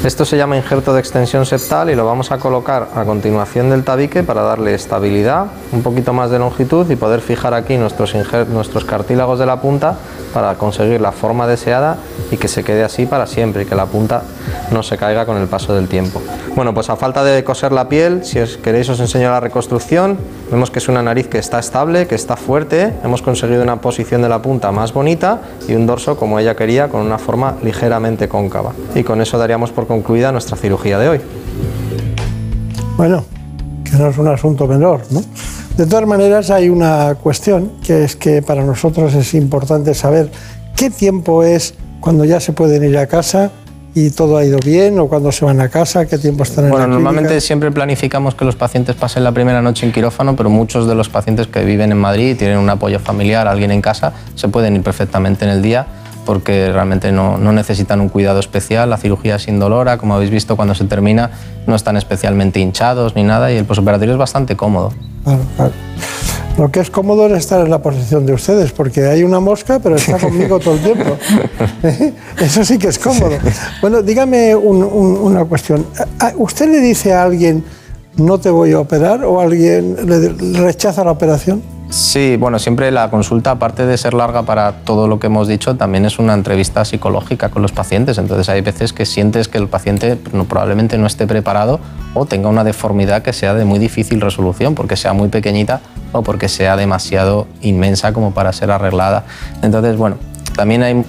Esto se llama injerto de extensión septal y lo vamos a colocar a continuación del tabique para darle estabilidad, un poquito más de longitud y poder fijar aquí nuestros, nuestros cartílagos de la punta para conseguir la forma deseada y que se quede así para siempre y que la punta no se caiga con el paso del tiempo. Bueno, pues a falta de coser la piel, si os queréis os enseño la reconstrucción. Vemos que es una nariz que está estable, que está fuerte. Hemos conseguido una posición de la punta más bonita y un dorso como ella quería con una forma ligeramente cóncava. Y con eso daríamos por concluida nuestra cirugía de hoy. Bueno, que no es un asunto menor, ¿no? De todas maneras, hay una cuestión que es que para nosotros es importante saber qué tiempo es cuando ya se pueden ir a casa y todo ha ido bien o cuando se van a casa, qué tiempo están en Bueno, la normalmente clínica? siempre planificamos que los pacientes pasen la primera noche en quirófano, pero muchos de los pacientes que viven en Madrid y tienen un apoyo familiar, alguien en casa, se pueden ir perfectamente en el día porque realmente no, no necesitan un cuidado especial, la cirugía es indolora, como habéis visto cuando se termina no están especialmente hinchados ni nada y el posoperatorio es bastante cómodo. Claro, claro. Lo que es cómodo es estar en la posición de ustedes, porque hay una mosca, pero está conmigo todo el tiempo. Eso sí que es cómodo. Bueno, dígame un- un- una cuestión. ¿A- ¿Usted le dice a alguien, no te voy a operar, o alguien le rechaza la operación? Sí, bueno, siempre la consulta, aparte de ser larga para todo lo que hemos dicho, también es una entrevista psicológica con los pacientes. Entonces hay veces que sientes que el paciente probablemente no esté preparado o tenga una deformidad que sea de muy difícil resolución, porque sea muy pequeñita o porque sea demasiado inmensa como para ser arreglada. Entonces, bueno, también hay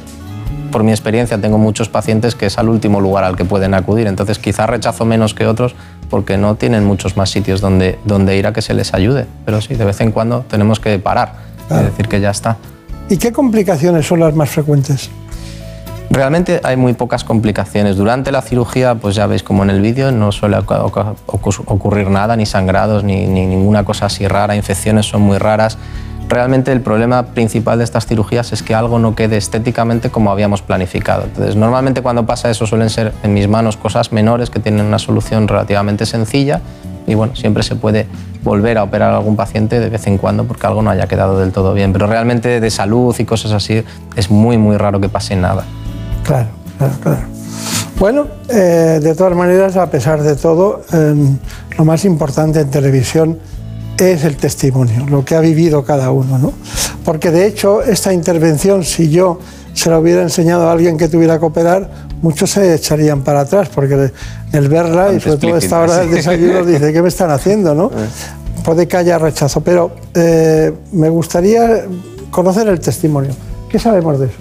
por mi experiencia tengo muchos pacientes que es al último lugar al que pueden acudir, entonces quizás rechazo menos que otros porque no tienen muchos más sitios donde, donde ir a que se les ayude, pero sí, de vez en cuando tenemos que parar y decir que ya está. ¿Y qué complicaciones son las más frecuentes? Realmente hay muy pocas complicaciones. Durante la cirugía, pues ya veis como en el vídeo, no suele ocurrir nada, ni sangrados, ni, ni ninguna cosa así rara, infecciones son muy raras. Realmente el problema principal de estas cirugías es que algo no quede estéticamente como habíamos planificado. Entonces, normalmente cuando pasa eso suelen ser en mis manos cosas menores que tienen una solución relativamente sencilla y bueno, siempre se puede volver a operar a algún paciente de vez en cuando porque algo no haya quedado del todo bien. Pero realmente de salud y cosas así es muy, muy raro que pase nada. Claro, claro, claro. Bueno, eh, de todas maneras, a pesar de todo, eh, lo más importante en televisión es el testimonio, lo que ha vivido cada uno, ¿no? Porque de hecho, esta intervención, si yo se la hubiera enseñado a alguien que tuviera que operar, muchos se echarían para atrás, porque el verla, y sobre todo esta hora del desayuno, dice, ¿qué me están haciendo, no? Puede que haya rechazo, pero eh, me gustaría conocer el testimonio. ¿Qué sabemos de eso?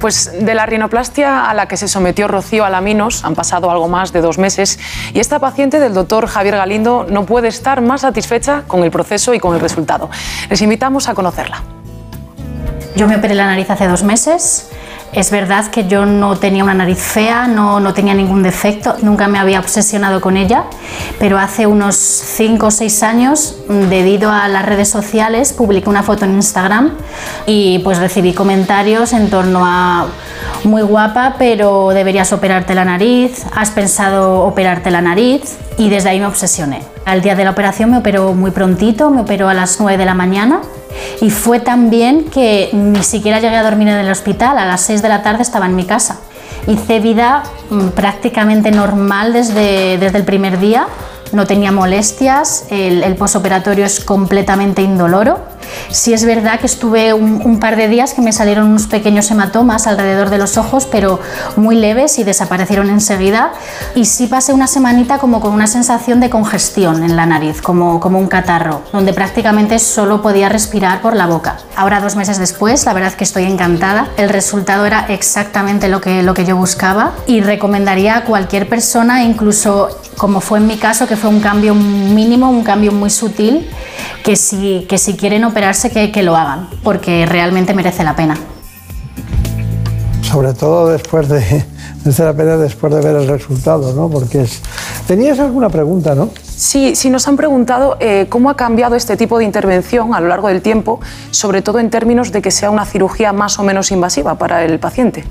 Pues de la rinoplastia a la que se sometió Rocío Alaminos han pasado algo más de dos meses y esta paciente del doctor Javier Galindo no puede estar más satisfecha con el proceso y con el resultado. Les invitamos a conocerla. Yo me operé la nariz hace dos meses. Es verdad que yo no tenía una nariz fea, no, no tenía ningún defecto, nunca me había obsesionado con ella, pero hace unos 5 o 6 años, debido a las redes sociales, publiqué una foto en Instagram y pues recibí comentarios en torno a muy guapa, pero deberías operarte la nariz, has pensado operarte la nariz y desde ahí me obsesioné. Al día de la operación me operó muy prontito, me operó a las 9 de la mañana y fue tan bien que ni siquiera llegué a dormir en el hospital, a las 6 de la tarde estaba en mi casa. Hice vida mm, prácticamente normal desde, desde el primer día, no tenía molestias, el, el posoperatorio es completamente indoloro Sí es verdad que estuve un, un par de días que me salieron unos pequeños hematomas alrededor de los ojos, pero muy leves y desaparecieron enseguida. Y sí pasé una semanita como con una sensación de congestión en la nariz, como, como un catarro, donde prácticamente solo podía respirar por la boca. Ahora, dos meses después, la verdad que estoy encantada. El resultado era exactamente lo que, lo que yo buscaba y recomendaría a cualquier persona, incluso como fue en mi caso, que fue un cambio mínimo, un cambio muy sutil, que si, que si quieren operarse, que, que lo hagan, porque realmente merece la pena. Sobre todo después de, merece la pena después de ver el resultado, ¿no? Porque es... Tenías alguna pregunta, ¿no? Sí, sí nos han preguntado eh, cómo ha cambiado este tipo de intervención a lo largo del tiempo, sobre todo en términos de que sea una cirugía más o menos invasiva para el paciente.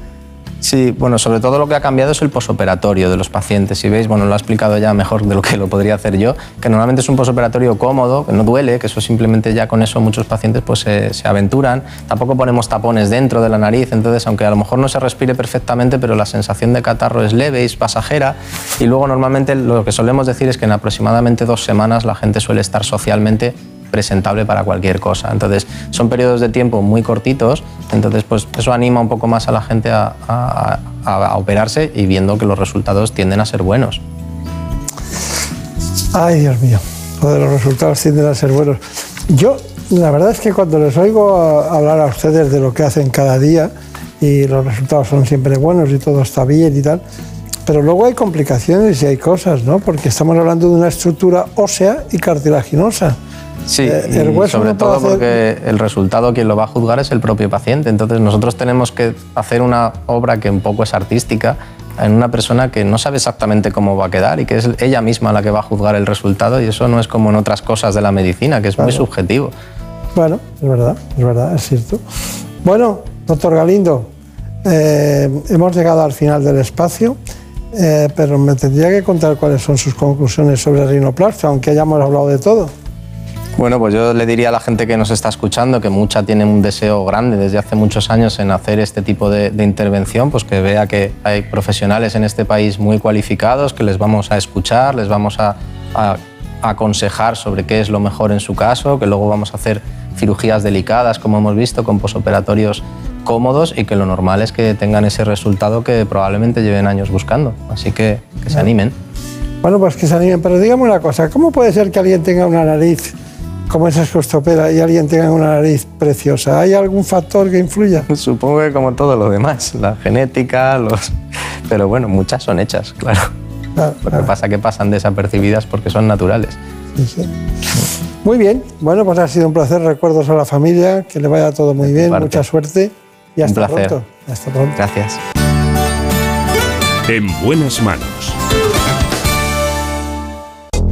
Sí, bueno, sobre todo lo que ha cambiado es el posoperatorio de los pacientes. Si veis, bueno, lo ha explicado ya mejor de lo que lo podría hacer yo, que normalmente es un posoperatorio cómodo, que no duele, que eso simplemente ya con eso muchos pacientes pues se, aventuran. Tampoco ponemos tapones dentro de la nariz, entonces aunque a lo mejor no se respire perfectamente, pero la sensación de catarro es leve es pasajera. Y luego normalmente lo que solemos decir es que en aproximadamente dos semanas la gente suele estar socialmente presentable para cualquier cosa. Entonces, son periodos de tiempo muy cortitos, entonces pues eso anima un poco más a la gente a, operarse y viendo que los resultados tienden a ser buenos. Ay, Dios mío, lo de los resultados tienden a ser buenos. Yo, la verdad es que cuando les oigo hablar a ustedes de lo que hacen cada día y los resultados son siempre buenos y todo está bien y tal, pero luego hay complicaciones y hay cosas, ¿no? Porque estamos hablando de una estructura ósea y cartilaginosa. Sí, Eh, y el hueso sobre no todo hacer- porque el resultado quien lo va a juzgar es el propio paciente. Entonces nosotros tenemos que hacer una obra que un poco es artística en una persona que no sabe exactamente cómo va a quedar y que es ella misma la que va a juzgar el resultado y eso no es como en otras cosas de la medicina, que es muy subjetivo. Bueno, es verdad, es verdad, es cierto. Bueno, doctor Galindo, eh, hemos llegado al final del espacio, eh, pero me tendría que contar cuáles son sus conclusiones sobre el rinoplastia, aunque hayamos hablado de todo. Bueno, pues yo le diría a la gente que nos está escuchando que mucha tiene un deseo grande desde hace muchos años en hacer este tipo de, de intervención, pues que vea que hay profesionales en este país muy cualificados, que les vamos a escuchar, les vamos a, a- a aconsejar sobre qué es lo mejor en su caso, que luego vamos a hacer cirugías delicadas, como hemos visto, con posoperatorios cómodos y que lo normal es que tengan ese resultado que probablemente lleven años buscando. Así que que se animen. Bueno, pues que se animen, pero dígame una cosa, ¿cómo puede ser que alguien tenga una nariz como esas opera y alguien tenga una nariz preciosa? ¿Hay algún factor que influya? Supongo que como todo lo demás, la genética, los... Pero bueno, muchas son hechas, claro. Lo que pasa es que pasan desapercibidas porque son naturales. Sí, sí. Muy bien, bueno, pues ha sido un placer, recuerdos a la familia, que le vaya todo muy bien, parte. mucha suerte y Un hasta placer. pronto. Hasta pronto. Gracias. En buenas manos.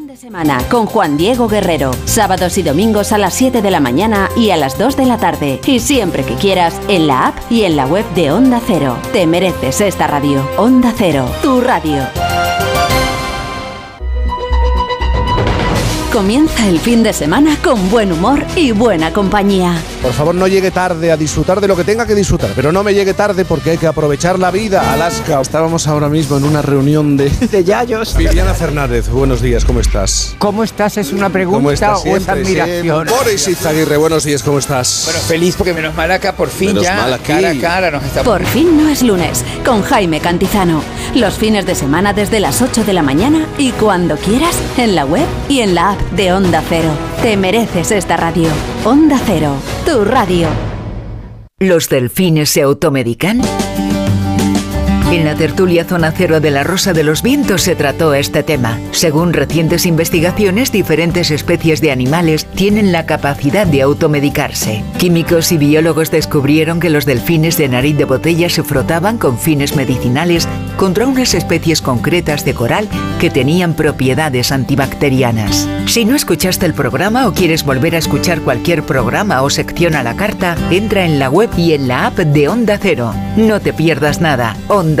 de Semana con Juan Diego Guerrero. Sábados y domingos a las 7 de la mañana y a las 2 de la tarde. Y siempre que quieras en la app y en la web de Onda Cero. Te mereces esta radio. Onda Cero, tu radio. Comienza el fin de semana con buen humor y buena compañía. Por favor, no llegue tarde a disfrutar de lo que tenga que disfrutar, pero no me llegue tarde porque hay que aprovechar la vida. Alaska, estábamos ahora mismo en una reunión de... De Yayos. Viviana Fernández, buenos días, ¿cómo estás? ¿Cómo estás? ¿Es una pregunta ¿Cómo estás o es admiración? siempre? Boris Izaguirre, buenos días, ¿cómo estás? Bueno, feliz porque menos mal acá por fin Menos ya mal aquí. cara a cara nos estamos... Por fin no es lunes, con Jaime Cantizano. Los fines de semana desde las 8 de la mañana y cuando quieras en la web y en la app de Onda Cero. Te mereces esta radio. Onda Cero, tu radio. ¿Los delfines se automedican? En la tertulia Zona Cero de la Rosa de los Vientos se trató este tema. Según recientes investigaciones, diferentes especies de animales tienen la capacidad de automedicarse. Químicos y biólogos descubrieron que los delfines de nariz de botella se frotaban con fines medicinales contra unas especies concretas de coral que tenían propiedades antibacterianas. Si no escuchaste el programa o quieres volver a escuchar cualquier programa o sección a la carta, entra en la web y en la app de Onda Cero. No te pierdas nada. Onda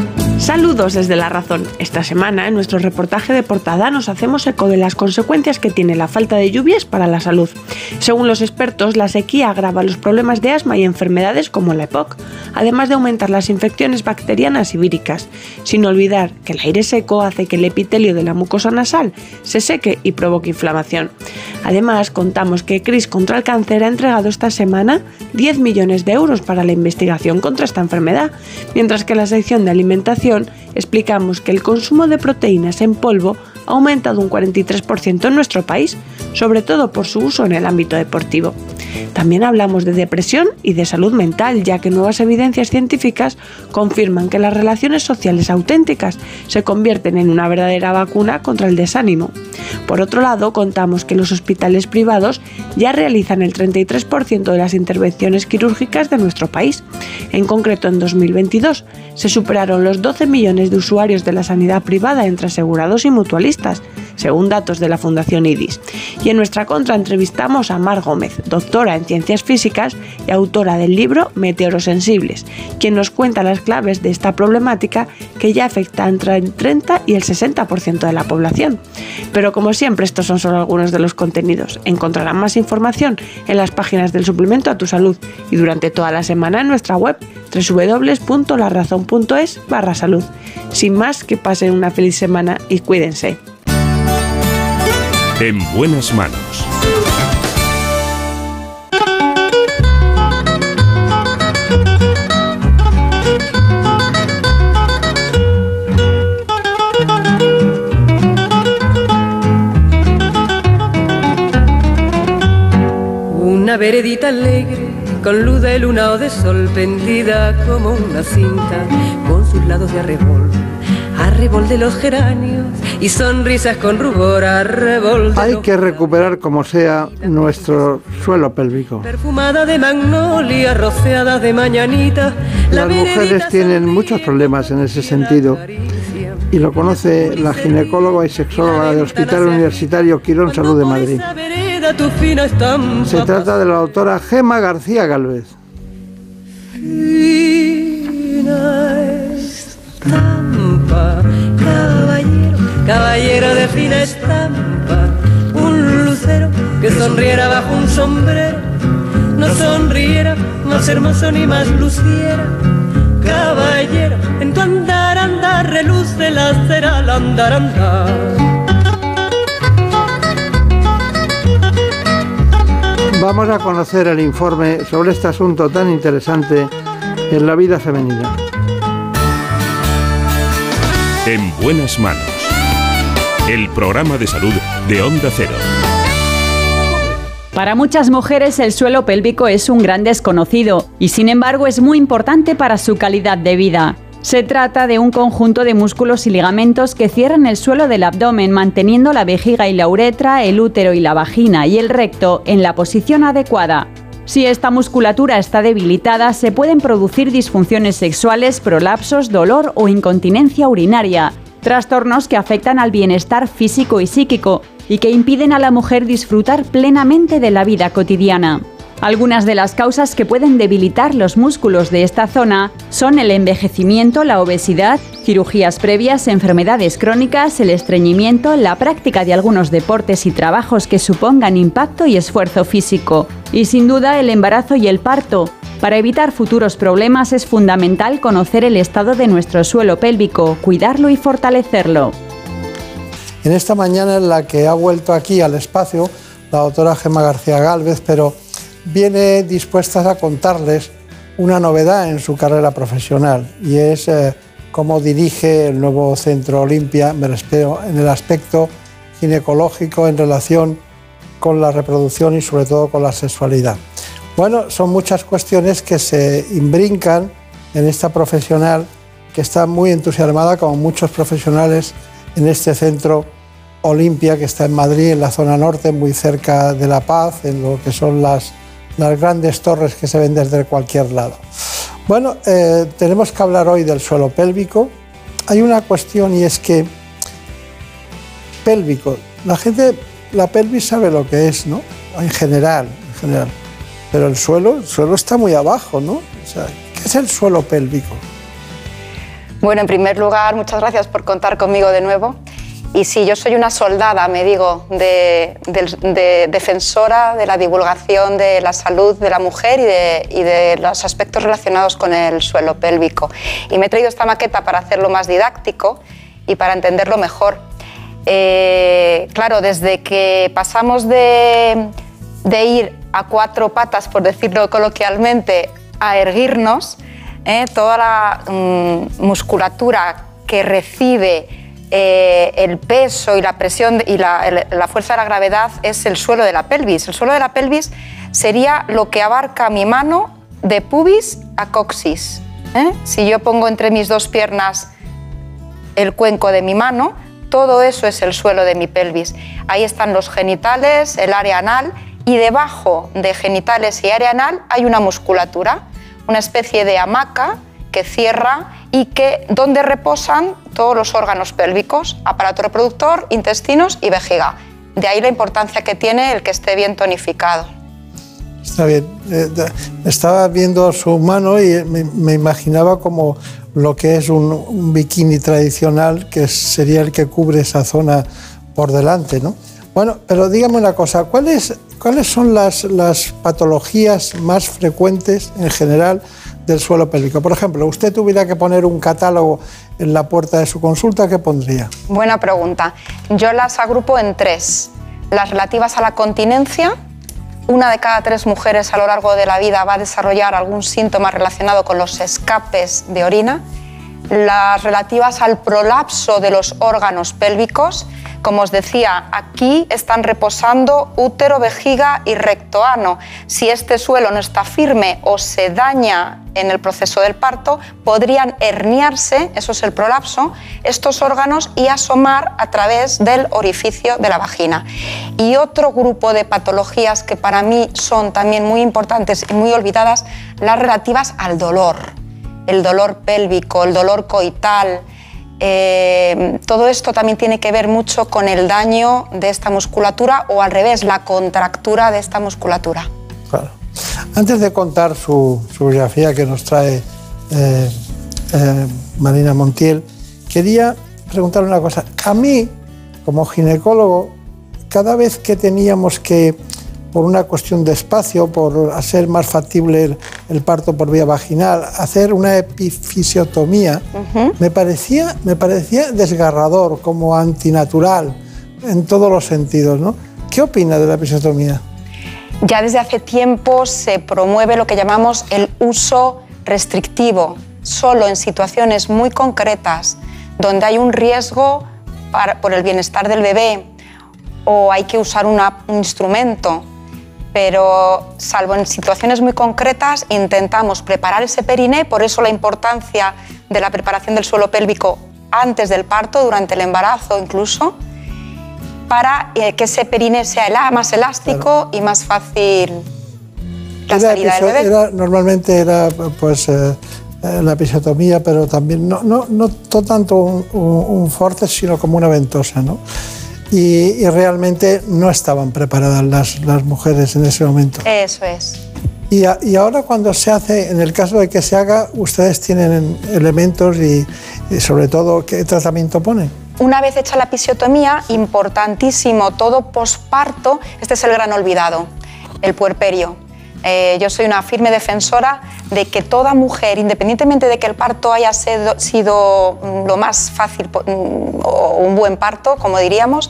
Saludos desde La Razón. Esta semana, en nuestro reportaje de portada, nos hacemos eco de las consecuencias que tiene la falta de lluvias para la salud. Según los expertos, la sequía agrava los problemas de asma y enfermedades como la EPOC, además de aumentar las infecciones bacterianas y víricas. Sin olvidar que el aire seco hace que el epitelio de la mucosa nasal se seque y provoque inflamación. Además, contamos que CRIS contra el cáncer ha entregado esta semana 10 millones de euros para la investigación contra esta enfermedad, mientras que la sección de alimentación explicamos que el consumo de proteínas en polvo ha aumentado un 43% en nuestro país, sobre todo por su uso en el ámbito deportivo. También hablamos de depresión y de salud mental, ya que nuevas evidencias científicas confirman que las relaciones sociales auténticas se convierten en una verdadera vacuna contra el desánimo. Por otro lado, contamos que los hospitales privados ya realizan el 33% de las intervenciones quirúrgicas de nuestro país. En concreto, en 2022 se superaron los 12 millones de usuarios de la sanidad privada entre asegurados y mutualistas, según datos de la Fundación IDIS. Y en nuestra contra entrevistamos a Mar Gómez, doctora en ciencias físicas y autora del libro Meteorosensibles, quien nos cuenta las claves de esta problemática que ya afecta entre el 30 y el 60% de la población. Pero como siempre, estos son solo algunos de los contenidos. Encontrarán más información en las páginas del suplemento a tu salud y durante toda la semana en nuestra web www.larazón.es barra salud. Sin más, que pasen una feliz semana y cuídense. En buenas manos. Una veredita alegre, con luz de luna o de sol, pendida como una cinta, con sus lados de arrebol, arrebol de los geranios y sonrisas con rubor, arrebol de Hay los- que recuperar como sea nuestro suelo pélvico. perfumada de magnolia, rociada de mañanita. La Las mujeres tienen muchos problemas en ese sentido y lo conoce la ginecóloga y sexóloga del Hospital Universitario Quirón Salud de Madrid. Se trata de la doctora Gema García Galvez. Fina caballero, caballero de fina estampa, un lucero que sonriera bajo un sombrero, no sonriera más hermoso ni más luciera. Caballero, en tu andar, andar, reluce la cera al andar, andar. Vamos a conocer el informe sobre este asunto tan interesante en la vida femenina. En buenas manos. El programa de salud de Onda Cero. Para muchas mujeres el suelo pélvico es un gran desconocido y sin embargo es muy importante para su calidad de vida. Se trata de un conjunto de músculos y ligamentos que cierran el suelo del abdomen manteniendo la vejiga y la uretra, el útero y la vagina y el recto en la posición adecuada. Si esta musculatura está debilitada, se pueden producir disfunciones sexuales, prolapsos, dolor o incontinencia urinaria, trastornos que afectan al bienestar físico y psíquico y que impiden a la mujer disfrutar plenamente de la vida cotidiana. Algunas de las causas que pueden debilitar los músculos de esta zona son el envejecimiento, la obesidad, cirugías previas, enfermedades crónicas, el estreñimiento, la práctica de algunos deportes y trabajos que supongan impacto y esfuerzo físico, y sin duda el embarazo y el parto. Para evitar futuros problemas es fundamental conocer el estado de nuestro suelo pélvico, cuidarlo y fortalecerlo. En esta mañana en la que ha vuelto aquí al espacio la doctora Gemma García Gálvez, pero viene dispuesta a contarles una novedad en su carrera profesional y es eh, cómo dirige el nuevo Centro Olimpia en el aspecto ginecológico en relación con la reproducción y sobre todo con la sexualidad. Bueno, son muchas cuestiones que se imbrincan en esta profesional que está muy entusiasmada, como muchos profesionales, en este centro Olimpia que está en Madrid, en la zona norte, muy cerca de La Paz, en lo que son las las grandes torres que se ven desde cualquier lado. Bueno, eh, tenemos que hablar hoy del suelo pélvico. Hay una cuestión y es que pélvico, la gente, la pelvis sabe lo que es, ¿no? En general, en general. Pero el suelo, el suelo está muy abajo, ¿no? O sea, ¿qué es el suelo pélvico? Bueno, en primer lugar, muchas gracias por contar conmigo de nuevo. Y sí, yo soy una soldada, me digo, de, defensora de la divulgación de la salud de la mujer y de, los aspectos relacionados con el suelo pélvico. Y me he traído esta maqueta para hacerlo más didáctico y para entenderlo mejor. Eh, claro, desde que pasamos de, ir a cuatro patas, por decirlo coloquialmente, a erguirnos, eh, toda la mm, musculatura que recibe eh, el peso y la presión y la, fuerza de la gravedad es el suelo de la pelvis. El suelo de la pelvis sería lo que abarca mi mano de pubis a coxis. ¿eh? Si yo pongo entre mis dos piernas el cuenco de mi mano, todo eso es el suelo de mi pelvis. Ahí están los genitales, el área anal y debajo de genitales y área anal hay una musculatura, una especie de hamaca que cierra y que donde reposan todos los órganos pélvicos, aparato reproductor, intestinos y vejiga. De ahí la importancia que tiene el que esté bien tonificado. Está bien. Eh, estaba viendo su mano y me, imaginaba como lo que es un, bikini tradicional, que sería el que cubre esa zona por delante, ¿no? Bueno, pero dígame una cosa, ¿cuáles, son las patologías más frecuentes en general del suelo pélvico. Por ejemplo, usted tuviera que poner un catálogo en la puerta de su consulta, ¿qué pondría? Buena pregunta. Yo las agrupo en tres. Las relativas a la continencia, una de cada tres mujeres a lo largo de la vida va a desarrollar algún síntoma relacionado con los escapes de orina. Las relativas al prolapso de los órganos pélvicos, como os decía, aquí están reposando útero, vejiga y recto ano. Si este suelo no está firme o se daña en el proceso del parto, podrían herniarse, eso es el prolapso, estos órganos y asomar a través del orificio de la vagina. Y otro grupo de patologías que para mí son también muy importantes y muy olvidadas, las relativas al dolor. El dolor pélvico, el dolor coital, eh, todo esto también tiene que ver mucho con el daño de esta musculatura o al revés, la contractura de esta musculatura. Claro. Antes de contar su, biografía que nos trae eh, eh, Marina Montiel, quería preguntarle una cosa. A mí, como ginecólogo, cada vez que teníamos que por una cuestión de espacio, por hacer más factible el, parto por vía vaginal, hacer una epifisiotomía, me, parecía, me parecía desgarrador, como antinatural, en todos los sentidos. ¿no? ¿Qué opina de la episiotomía? Ya desde hace tiempo se promueve lo que llamamos el uso restrictivo, solo en situaciones muy concretas, donde hay un riesgo por el bienestar del bebé o hay que usar un instrumento pero salvo en situaciones muy concretas intentamos preparar ese periné, por eso la importancia de la preparación del suelo pélvico antes del parto, durante el embarazo incluso, para eh, que ese periné sea más elástico y más fácil la salida del bebé. normalmente era pues eh, eh, la episiotomía, pero también no, no, no tanto un, un, forceps, sino como una ventosa, ¿no? Y, y realmente no estaban preparadas las, las mujeres en ese momento. Eso es. Y, a- y ahora cuando se hace, en el caso de que se haga, ustedes tienen elementos y, y sobre todo qué tratamiento ponen. Una vez hecha la episiotomía, importantísimo, todo posparto, este es el gran olvidado, el puerperio. Eh, yo soy una firme defensora de que toda mujer, independientemente de que el parto haya sido, sido, mm, lo más fácil mm, o un buen parto, como diríamos,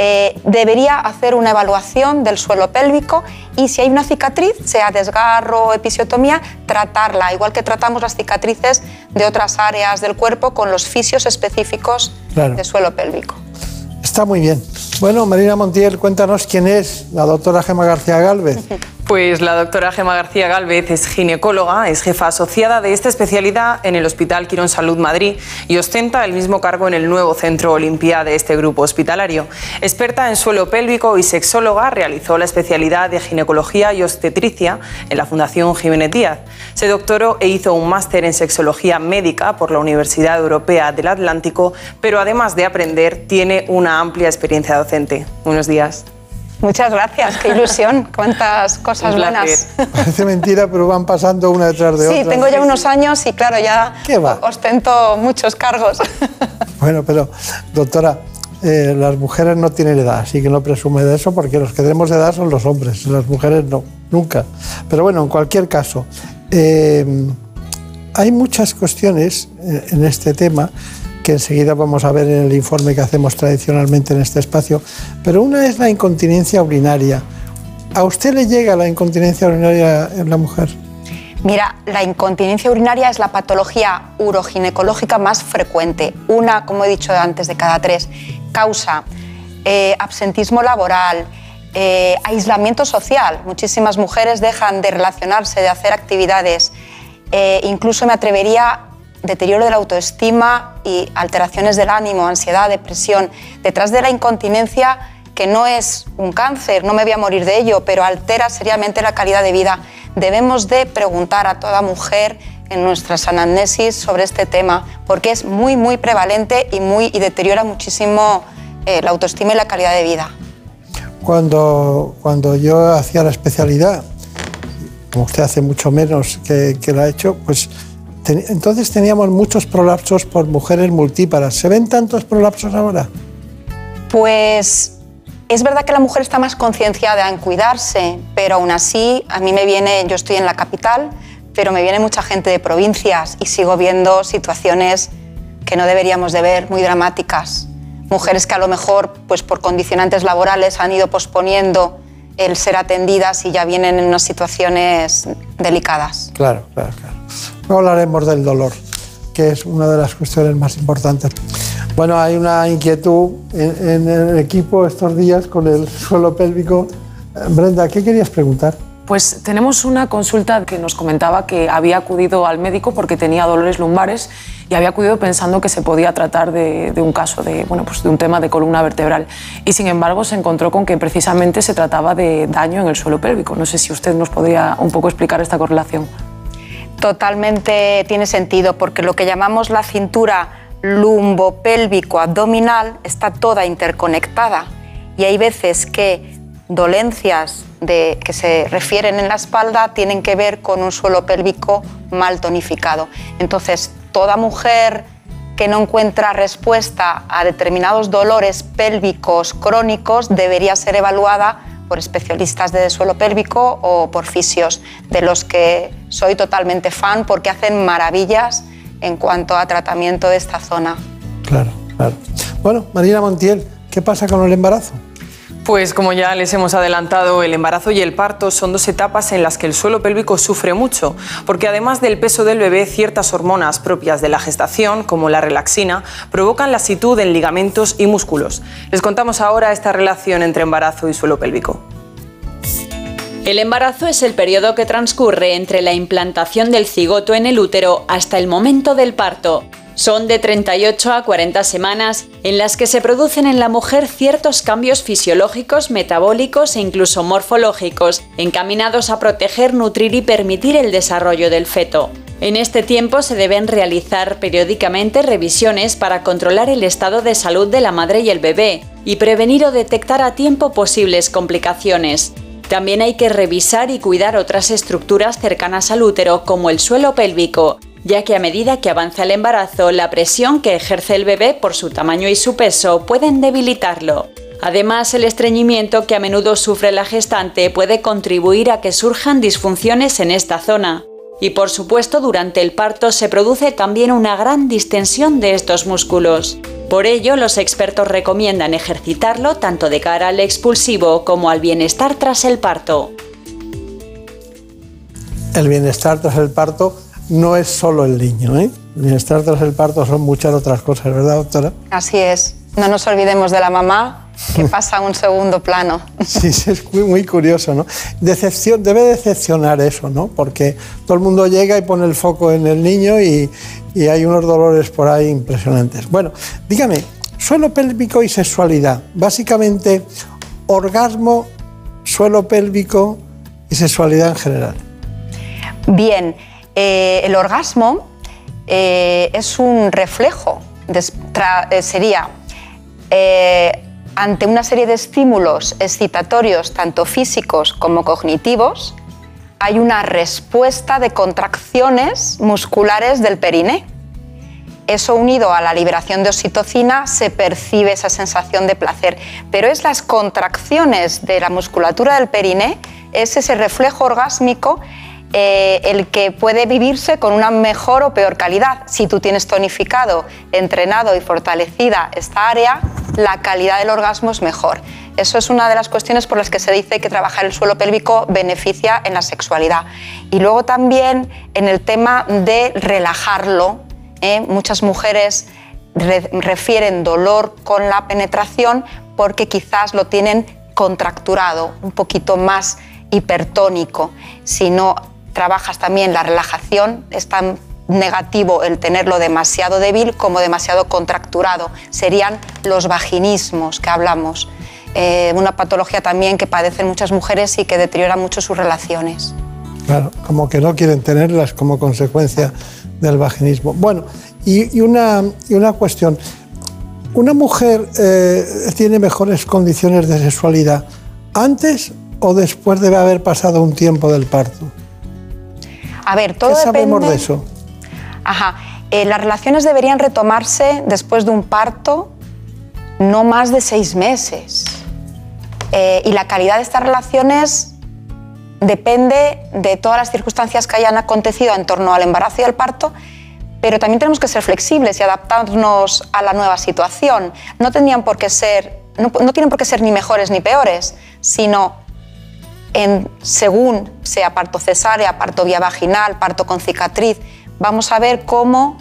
eh, debería hacer una evaluación del suelo pélvico y si hay una cicatriz, sea desgarro o episiotomía, tratarla, igual que tratamos las cicatrices de otras áreas del cuerpo con los fisios específicos Claro. de suelo pélvico. Está muy bien. Bueno, Marina Montiel, cuéntanos quién es la doctora Gema García Galvez. Pues la doctora Gema García Gálvez es ginecóloga, es jefa asociada de esta especialidad en el Hospital Quirón Salud Madrid y ostenta el mismo cargo en el nuevo Centro Olimpia de este grupo hospitalario. Experta en suelo pélvico y sexóloga, realizó la especialidad de ginecología y obstetricia en la Fundación Jiménez Díaz. Se doctoró e hizo un máster en sexología médica por la Universidad Europea del Atlántico, pero además de aprender, tiene una amplia experiencia docente. Buenos días. Muchas gracias, qué ilusión, cuántas cosas buenas. Parece mentira, pero van pasando una detrás de Sí, otra. tengo ya unos años y claro, ya ostento muchos cargos. Bueno, pero doctora, eh, las mujeres no tienen edad, así que no presume de eso porque los que tenemos edad son los hombres, las mujeres no, nunca. Pero bueno, en cualquier caso, eh, hay muchas cuestiones eh, en este tema que enseguida vamos a ver en el informe que hacemos tradicionalmente en este espacio, pero una es la incontinencia urinaria. ¿A usted le llega la incontinencia urinaria en la mujer? Mira, la incontinencia urinaria es la patología uroginecológica más frecuente. Una, como he dicho antes, de cada tres. Causa eh, absentismo laboral, eh, aislamiento social. Muchísimas mujeres dejan de relacionarse, de hacer actividades. Eh, incluso me atrevería deterioro de la autoestima y alteraciones del ánimo, ansiedad, depresión. Detrás de la incontinencia, que no es un cáncer, no me voy a morir de ello, pero altera seriamente la calidad de vida. Debemos de preguntar a toda mujer en nuestras anamnesis sobre este tema, porque es muy, muy prevalente y, muy, y deteriora muchísimo eh, la autoestima y la calidad de vida. Cuando, cuando yo hacía la especialidad, como usted hace mucho menos que, que la ha hecho, pues ten- entonces teníamos muchos prolapsos por mujeres multíparas. ¿Se ven tantos prolapsos ahora? Pues es verdad que la mujer está más concienciada en cuidarse, pero aún así a mí me viene, yo estoy en la capital, pero me viene mucha gente de provincias y sigo viendo situaciones que no deberíamos de ver, muy dramáticas. Mujeres que a lo mejor, pues por condicionantes laborales, han ido posponiendo el ser atendidas y ya vienen en unas situaciones delicadas. Claro, claro, claro. Luego hablaremos del dolor, que es una de las cuestiones más importantes. Bueno, hay una inquietud en, el equipo estos días con el suelo pélvico. Eh, Brenda, ¿qué querías preguntar? Pues tenemos una consulta que nos comentaba que había acudido al médico porque tenía dolores lumbares y había acudido pensando que se podía tratar de, de un caso de, bueno, pues de un tema de columna vertebral. Y sin embargo se encontró con que precisamente se trataba de daño en el suelo pélvico. No sé si usted nos podría un poco explicar esta correlación. Totalmente tiene sentido, porque lo que llamamos la cintura lumbopélvico-abdominal está toda interconectada y hay veces que dolencias que se refieren en la espalda tienen que ver con un suelo pélvico mal tonificado. Entonces, toda mujer que no encuentra respuesta a determinados dolores pélvicos crónicos debería ser evaluada por especialistas de suelo pélvico o por fisios, de los que soy totalmente fan porque hacen maravillas en cuanto a tratamiento de esta zona. Claro, claro. Bueno, Marina Montiel, ¿qué pasa con el embarazo? Pues como ya les hemos adelantado, el embarazo y el parto son dos etapas en las que el suelo pélvico sufre mucho, porque además del peso del bebé, ciertas hormonas propias de la gestación, como la relaxina, provocan lasitud en ligamentos y músculos. Les contamos ahora esta relación entre embarazo y suelo pélvico. El embarazo es el periodo que transcurre entre la implantación del cigoto en el útero hasta el momento del parto. Son de 38 a 40 semanas en las que se producen en la mujer ciertos cambios fisiológicos, metabólicos e incluso morfológicos, encaminados a proteger, nutrir y permitir el desarrollo del feto. En este tiempo se deben realizar periódicamente revisiones para controlar el estado de salud de la madre y el bebé y prevenir o detectar a tiempo posibles complicaciones. También hay que revisar y cuidar otras estructuras cercanas al útero como el suelo pélvico, ya que a medida que avanza el embarazo, la presión que ejerce el bebé por su tamaño y su peso pueden debilitarlo. Además, el estreñimiento que a menudo sufre la gestante puede contribuir a que surjan disfunciones en esta zona. Y por supuesto, durante el parto se produce también una gran distensión de estos músculos. Por ello, los expertos recomiendan ejercitarlo tanto de cara al expulsivo como al bienestar tras el parto. El bienestar tras el parto no es solo el niño, ¿eh? El bienestar tras el parto son muchas otras cosas, ¿verdad, doctora? Así es. No nos olvidemos de la mamá, que pasa a un segundo plano. Sí, sí, es muy, muy curioso, ¿no? Decepción, debe decepcionar eso, ¿no? Porque todo el mundo llega y pone el foco en el niño y, y hay unos dolores por ahí impresionantes. Bueno, dígame, suelo pélvico y sexualidad. Básicamente, orgasmo, suelo pélvico y sexualidad en general. Bien, eh, el orgasmo eh, es un reflejo, de- eh, sería ante una serie de estímulos excitatorios, tanto físicos como cognitivos, hay una respuesta de contracciones musculares del periné. Eso unido a la liberación de oxitocina se percibe esa sensación de placer, pero es las contracciones de la musculatura del periné, es ese reflejo orgásmico eh, el que puede vivirse con una mejor o peor calidad. Si tú tienes tonificado, entrenado y fortalecida esta área, la calidad del orgasmo es mejor. Eso es una de las cuestiones por las que se dice que trabajar el suelo pélvico beneficia en la sexualidad. Y luego también en el tema de relajarlo. ¿eh? Muchas mujeres re- refieren dolor con la penetración porque quizás lo tienen contracturado, un poquito más hipertónico. Si no trabajas también la relajación, es tan negativo el tenerlo demasiado débil como demasiado contracturado. Serían los vaginismos que hablamos. Eh, una patología también que padecen muchas mujeres y que deteriora mucho sus relaciones. Claro, como que no quieren tenerlas como consecuencia del vaginismo. Bueno, y, una, y una cuestión. ¿Una mujer eh, tiene mejores condiciones de sexualidad antes o después de haber pasado un tiempo del parto? A ver, todo ¿Qué sabemos depende- de eso? Ajá. Eh, las relaciones deberían retomarse después de un parto no más de seis meses. Eh, y la calidad de estas relaciones depende de todas las circunstancias que hayan acontecido en torno al embarazo y al parto, pero también tenemos que ser flexibles y adaptarnos a la nueva situación. No tendrían por qué ser, no, no tienen por qué ser ni mejores ni peores, sino en, según sea parto cesárea, parto vía vaginal, parto con cicatriz, vamos a ver cómo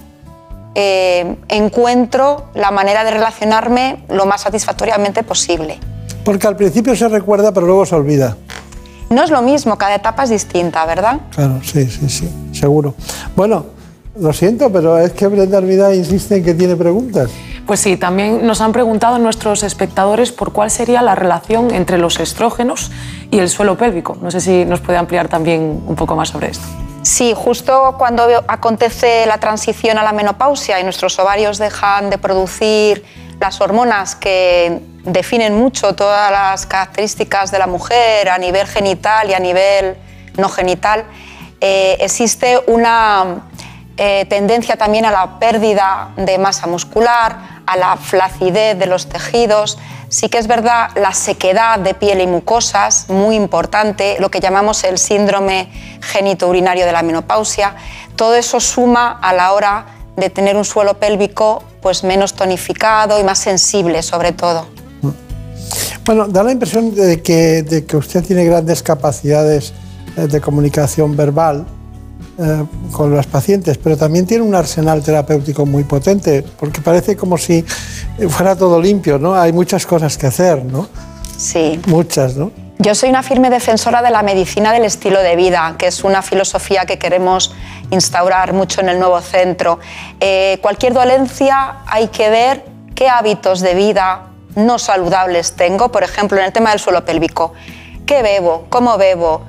eh, encuentro la manera de relacionarme lo más satisfactoriamente posible. Porque al principio se recuerda, pero luego se olvida. No es lo mismo, cada etapa es distinta, ¿verdad? Claro, sí, sí, sí, seguro. Bueno, lo siento, pero es que Brenda Armida insiste en que tiene preguntas. Pues sí, también nos han preguntado nuestros espectadores por cuál sería la relación entre los estrógenos y el suelo pélvico. No sé si nos puede ampliar también un poco más sobre esto. Sí, justo cuando acontece la transición a la menopausia y nuestros ovarios dejan de producir las hormonas que definen mucho todas las características de la mujer a nivel genital y a nivel no genital, eh, existe una eh, tendencia también a la pérdida de masa muscular, a la flacidez de los tejidos. Sí que es verdad la sequedad de piel y mucosas, muy importante, lo que llamamos el síndrome genitourinario de la menopausia. Todo eso suma a la hora de tener un suelo pélvico pues menos tonificado y más sensible sobre todo. Bueno, da la impresión de que, usted tiene grandes capacidades eh, de comunicación verbal eh, con las pacientes, pero también tiene un arsenal terapéutico muy potente, porque parece como si fuera todo limpio, ¿no? Hay muchas cosas que hacer, ¿no? Sí. Muchas, ¿no? Yo soy una firme defensora de la medicina del estilo de vida, que es una filosofía que queremos instaurar mucho en el nuevo centro. Eh, cualquier dolencia hay que ver qué hábitos de vida no saludables tengo, por ejemplo, en el tema del suelo pélvico. ¿Qué bebo? ¿Cómo bebo?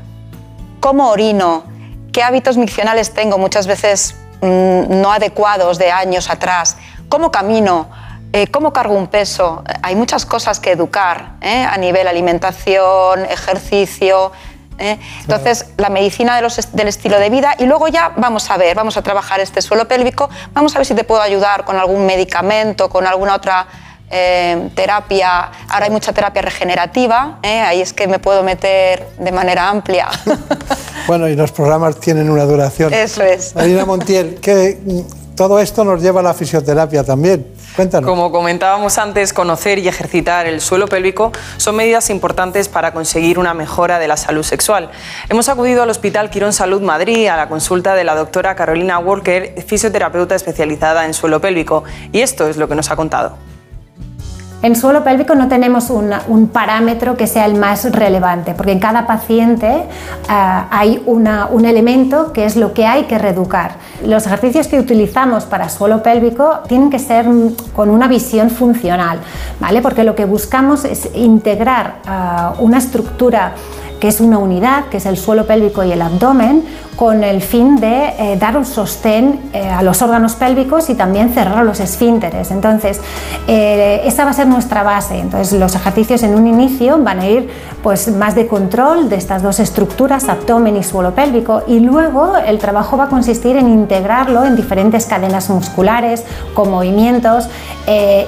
¿Cómo orino? Qué hábitos miccionales tengo muchas veces mm, no adecuados de años atrás, cómo camino, eh, cómo cargo un peso. Hay muchas cosas que educar ¿eh? a nivel alimentación, ejercicio. ¿eh? Entonces, la medicina de los, del estilo de vida y luego ya vamos a ver, vamos a trabajar este suelo pélvico, vamos a ver si te puedo ayudar con algún medicamento, con alguna otra eh, terapia, ahora hay mucha terapia regenerativa, ¿eh? ahí es que me puedo meter de manera amplia. bueno, y los programas tienen una duración. Eso es. Marina Montiel, que todo esto nos lleva a la fisioterapia también. Cuéntanos. Como comentábamos antes, conocer y ejercitar el suelo pélvico son medidas importantes para conseguir una mejora de la salud sexual. Hemos acudido al Hospital Quirón Salud Madrid a la consulta de la doctora Carolina Walker, fisioterapeuta especializada en suelo pélvico, y esto es lo que nos ha contado. En suelo pélvico no tenemos un parámetro que sea el más relevante, porque en cada paciente eh, hay un elemento que es lo que hay que reeducar. Los ejercicios que utilizamos para suelo pélvico tienen que ser con una visión funcional, ¿vale? porque lo que buscamos es integrar eh, una estructura que es una unidad, que es el suelo pélvico y el abdomen, con el fin de eh, dar un sostén eh, a los órganos pélvicos y también cerrar los esfínteres. Entonces, eh, esa va a ser nuestra base. Entonces, los ejercicios en un inicio van a ir pues, más de control de estas dos estructuras, abdomen y suelo pélvico, y luego el trabajo va a consistir en integrarlo en diferentes cadenas musculares, con movimientos,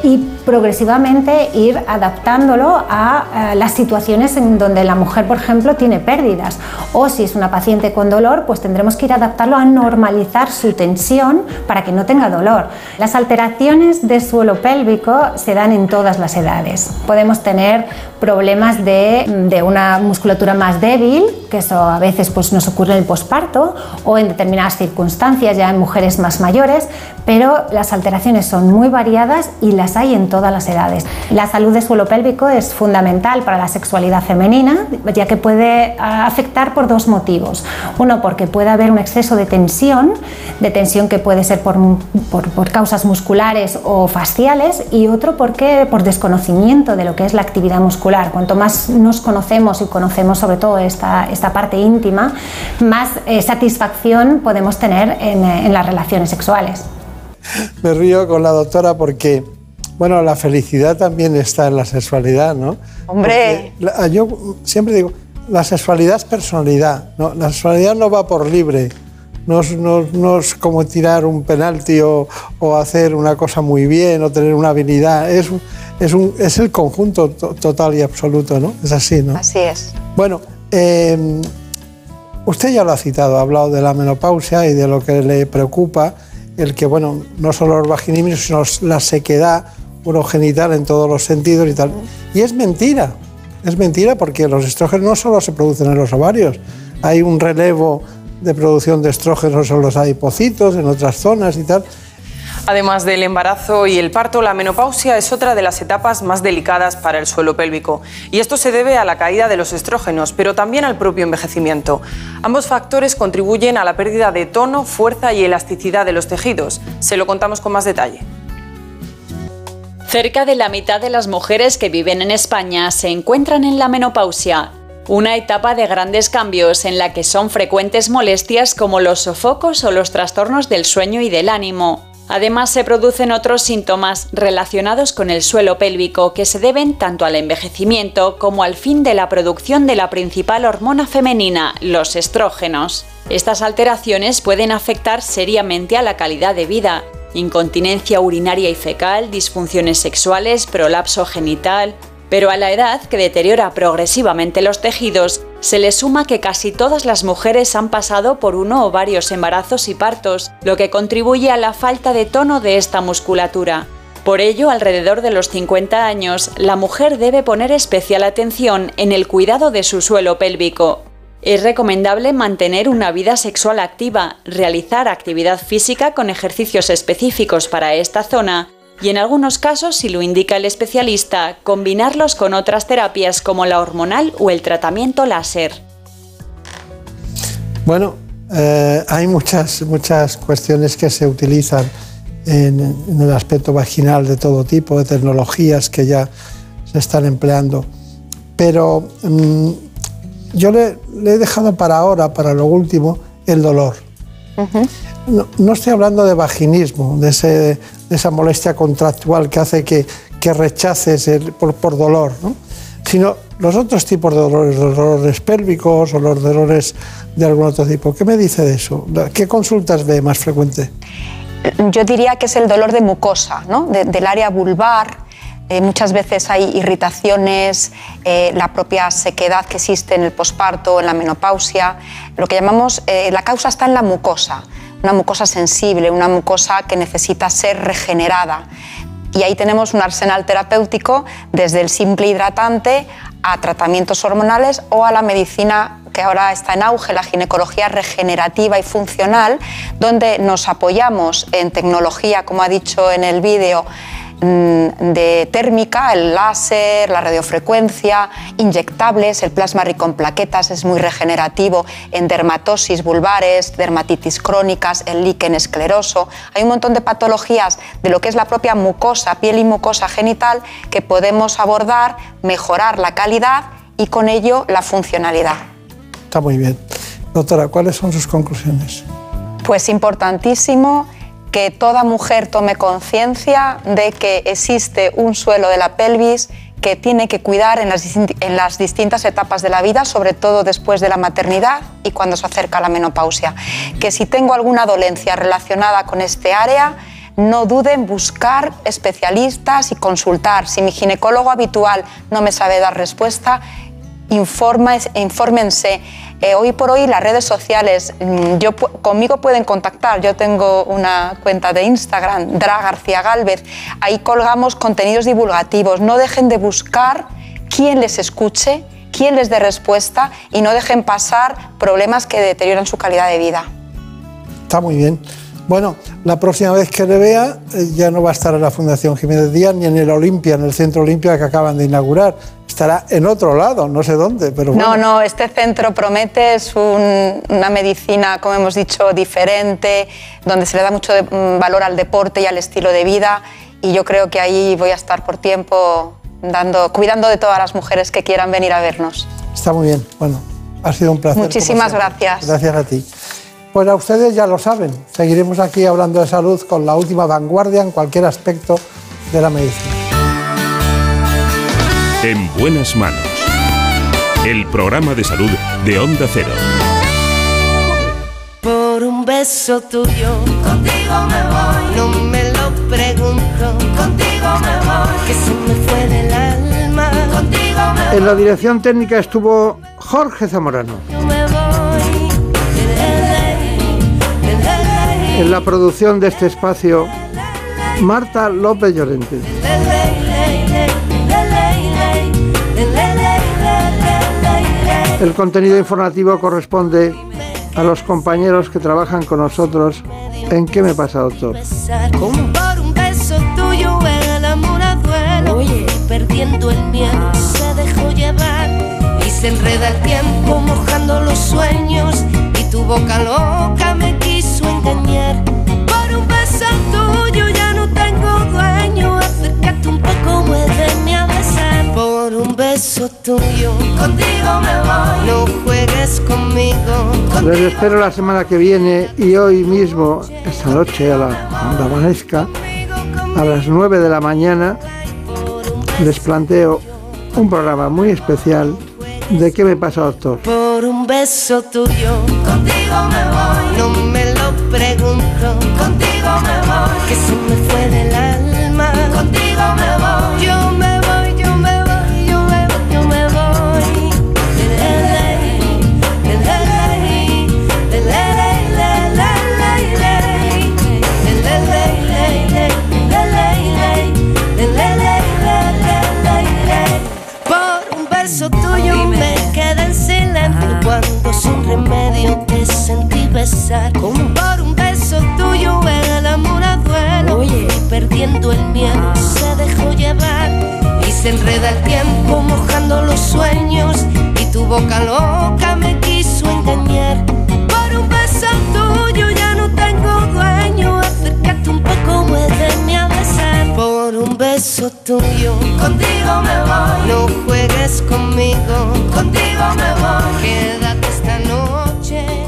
y progresivamente ir adaptándolo a las situaciones en donde la mujer, por ejemplo, tiene pérdidas, o si es una paciente con dolor, pues tendremos que ir a adaptarlo a normalizar su tensión para que no tenga dolor. Las alteraciones de suelo pélvico se dan en todas las edades. Podemos tener problemas de, una musculatura más débil, que eso a veces pues, nos ocurre en el posparto o en determinadas circunstancias, ya en mujeres más mayores, pero las alteraciones son muy variadas y las hay en todas las edades. La salud de suelo pélvico es fundamental para la sexualidad femenina, ya que puede ah, afectar por dos motivos. Uno, porque puede haber un exceso de tensión, de tensión que puede ser por, por, causas musculares o faciales, y otro porque por desconocimiento de lo que es la actividad muscular. Cuanto más nos conocemos y conocemos sobre todo esta, esta parte íntima, más eh, satisfacción podemos tener en, en las relaciones sexuales. Me río con la doctora porque bueno, la felicidad también está en la sexualidad, ¿no? Hombre. yo siempre digo, la sexualidad es personalidad, ¿no? la sexualidad no va por libre, no es, como tirar un penalti o, hacer una cosa muy bien o tener una habilidad, es, es, un, es el conjunto total y absoluto, ¿no? Es así, ¿no? Así es. Bueno, em, usted ya lo ha citado, ha hablado de la menopausia y de lo que le preocupa, el que, bueno, no solo los vaginismos, sino la sequedad urogenital en todos los sentidos y tal. Y es mentira, es mentira porque los estrógenos no solo se producen en los ovarios, hay un relevo de producción de estrógenos en los adipocitos, en otras zonas y tal. Además del embarazo y el parto, la menopausia es otra de las etapas más delicadas para el suelo pélvico. Y esto se debe a la caída de los estrógenos, pero también al propio envejecimiento. Ambos factores contribuyen a la pérdida de tono, fuerza y elasticidad de los tejidos. Se lo contamos con más detalle. Cerca de la mitad de las mujeres que viven en España se encuentran en la menopausia, una etapa de grandes cambios en la que son frecuentes molestias como los sofocos o los trastornos del sueño y del ánimo. Además, se producen otros síntomas relacionados con el suelo pélvico que se deben tanto al envejecimiento como al fin de la producción de la principal hormona femenina, los estrógenos. Estas alteraciones pueden afectar seriamente a la calidad de vida, incontinencia urinaria y fecal, disfunciones sexuales, prolapso genital, pero a la edad que deteriora progresivamente los tejidos, se le suma que casi todas las mujeres han pasado por uno o varios embarazos y partos, lo que contribuye a la falta de tono de esta musculatura. Por ello, alrededor de los 50 años, la mujer debe poner especial atención en el cuidado de su suelo pélvico, es recomendable mantener una vida sexual activa, realizar actividad física con ejercicios específicos para esta zona y en algunos casos, si lo indica el especialista, combinarlos con otras terapias como la hormonal o el tratamiento láser. Bueno, eh, hay muchas, muchas cuestiones que se utilizan en, el aspecto vaginal de todo tipo, de tecnologías que ya se están empleando, pero... Mm, yo le, he dejado para ahora, para lo último, el dolor. no, no estoy hablando de vaginismo, de, ese- de esa molestia contractual que hace que, que rechaces por, por dolor, ¿no? sino los otros tipos de dolores, los dolores pélvicos o los dolores de algún otro tipo. ¿Qué me dice de eso? ¿Qué consultas ve más frecuente? Yo diría que es el dolor de mucosa, del área vulvar. Eh, muchas veces hay irritaciones, eh, la propia sequedad que existe en el posparto, en la menopausia. Lo que llamamos, eh, la causa está en la mucosa, una mucosa sensible, una mucosa que necesita ser regenerada. Y ahí tenemos un arsenal terapéutico desde el simple hidratante a tratamientos hormonales o a la medicina que ahora está en auge, la ginecología regenerativa y funcional, donde nos apoyamos en tecnología, como ha dicho en el vídeo, de térmica, el láser, la radiofrecuencia, inyectables, el plasma rico en plaquetas es muy regenerativo, en dermatosis vulvares, dermatitis crónicas, el líquen escleroso. Hay un montón de patologías de lo que es la propia mucosa, piel y mucosa genital, que podemos abordar, mejorar la calidad y con ello la funcionalidad. Está muy bien. Doctora, ¿cuáles son sus conclusiones? Pues importantísimo que toda mujer tome conciencia de que existe un suelo de la pelvis que tiene que cuidar en las, en las distintas etapas de la vida, sobre todo después de la maternidad y cuando se acerca la menopausia. Que si tengo alguna dolencia relacionada con este área, no dude en buscar especialistas y consultar. Si mi ginecólogo habitual no me sabe dar respuesta, informa, infórmense. Eh, hoy por hoy las redes sociales, mm, yo, conmigo pueden contactar. Yo tengo una cuenta de Instagram, Dra García Galvez. Ahí colgamos contenidos divulgativos. No dejen de buscar quién les escuche, quién les dé respuesta y no dejen pasar problemas que deterioran su calidad de vida. Está muy bien. Bueno, la próxima vez que le vea eh, ya no va a estar en la Fundación Jiménez Díaz ni en el Olimpia, en el Centro Olimpia que acaban de inaugurar. Estará en otro lado, no sé dónde, pero bueno. No, no, este centro promete, es un- una medicina, como hemos dicho, diferente, donde se le da mucho de- mm, valor al deporte y al estilo de vida y yo creo que ahí voy a estar por tiempo dando, cuidando de todas las mujeres que quieran venir a vernos. Está muy bien. Bueno, ha sido un placer. Muchísimas gracias. Gracias a ti. Pues a ustedes ya lo saben. Seguiremos aquí hablando de salud con la última vanguardia en cualquier aspecto de la medicina. En buenas manos. El programa de salud de Onda Cero. Por un beso tuyo, contigo me voy. No me lo pregunto, contigo me voy. Que se me fue del alma, contigo me En la dirección técnica estuvo Jorge Zamorano. me voy. En la producción de este espacio, Marta López Llorente. El contenido informativo corresponde a los compañeros que trabajan con nosotros en ¿Qué me pasa, doctor? Por un beso tuyo el amor a duelo y perdiendo el miedo se dejó llevar y se enreda el tiempo mojando los sueños. Y tu boca loca me quiso engañar. Por un beso tuyo un beso tuyo contigo me voy no juegues conmigo Les espero la semana que viene y hoy mismo, esta noche, a la, cuando amanezca, a las 9 de la mañana, les planteo un programa muy especial de ¿Qué me pasa, doctor? Por un beso tuyo, contigo me voy. No me lo pregunto, contigo me voy. Que se sentí besar. Por un beso tuyo el amor a duelo y perdiendo el miedo se dejó llevar y se enreda el tiempo mojando los sueños y tu boca loca me quiso engañar. Por un beso tuyo ya no tengo dueño, acércate un poco, muéveme a besar. Por un beso tuyo, contigo me voy. No juegues conmigo, contigo me voy. Queda